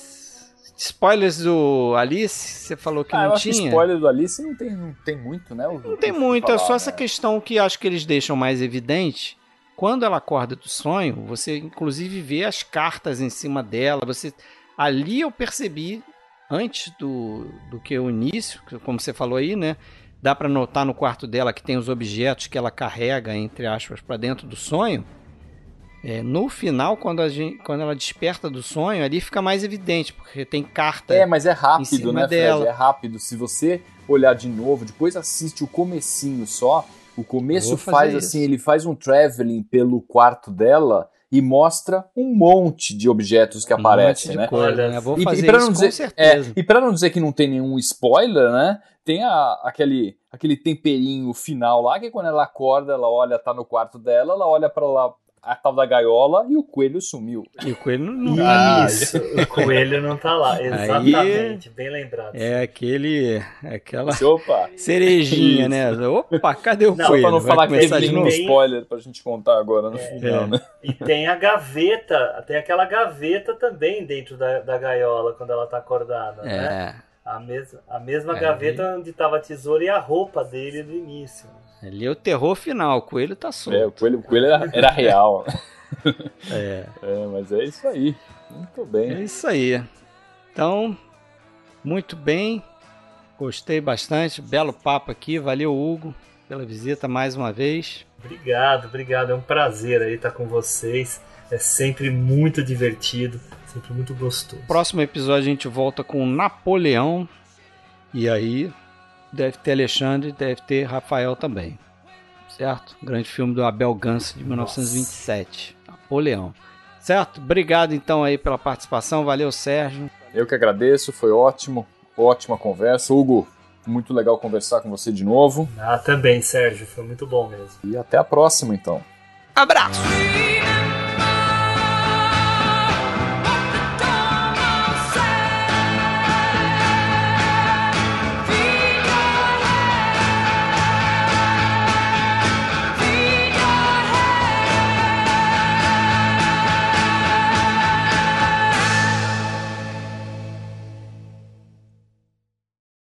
Speaker 1: Spoilers do Alice, você falou que ah, não
Speaker 2: eu
Speaker 1: tinha.
Speaker 2: Acho que spoiler do Alice não tem, não tem muito, né?
Speaker 1: não tem muito, falar, é só né? essa questão que acho que eles deixam mais evidente. Quando ela acorda do sonho, você inclusive vê as cartas em cima dela, você Ali eu percebi, antes do, do que o início, como você falou aí, né? Dá para notar no quarto dela que tem os objetos que ela carrega, entre aspas, para dentro do sonho. É, no final, quando, a gente, quando ela desperta do sonho, ali fica mais evidente, porque tem carta.
Speaker 2: É, mas é rápido, né,
Speaker 1: dela.
Speaker 2: Fred? É rápido. Se você olhar de novo, depois assiste o comecinho só, O começo faz isso. assim, ele faz um traveling pelo quarto dela e mostra um monte de objetos que um aparecem, né?
Speaker 1: Coisa, né? Vou fazer e, e isso
Speaker 2: dizer,
Speaker 1: com certeza.
Speaker 2: É, e para não dizer que não tem nenhum spoiler, né? Tem a, aquele, aquele temperinho final lá que quando ela acorda, ela olha, tá no quarto dela, ela olha para lá a tal da gaiola e o coelho sumiu.
Speaker 1: E o coelho não
Speaker 3: tá Isso, o coelho não tá lá. Exatamente, Aí, bem lembrado.
Speaker 1: É aquele. Aquela Opa. cerejinha, né? Opa, cadê o
Speaker 2: não,
Speaker 1: coelho?
Speaker 2: Pra não falar que tem um spoiler pra gente contar agora no é, final, é. né?
Speaker 3: E tem a gaveta, tem aquela gaveta também dentro da, da gaiola quando ela tá acordada, é. né? A mesma, a mesma é, gaveta onde tava a tesoura e a roupa dele do início.
Speaker 1: Ali é o terror final, o coelho tá solto.
Speaker 2: É, o coelho, o coelho era, era real.
Speaker 1: é.
Speaker 2: é. Mas é isso aí. Muito bem.
Speaker 1: É isso aí. Então, muito bem. Gostei bastante. Belo papo aqui. Valeu, Hugo, pela visita mais uma vez.
Speaker 3: Obrigado, obrigado. É um prazer aí estar com vocês. É sempre muito divertido, sempre muito gostoso.
Speaker 1: Próximo episódio a gente volta com Napoleão. E aí deve ter Alexandre, deve ter Rafael também. Certo? Grande filme do Abel Gance de 1927. Nossa. Napoleão. Certo? Obrigado então aí pela participação. Valeu, Sérgio.
Speaker 2: Eu que agradeço, foi ótimo. Ótima conversa. Hugo, muito legal conversar com você de novo.
Speaker 3: Ah, também, Sérgio. Foi muito bom mesmo.
Speaker 2: E até a próxima, então.
Speaker 1: Abraço!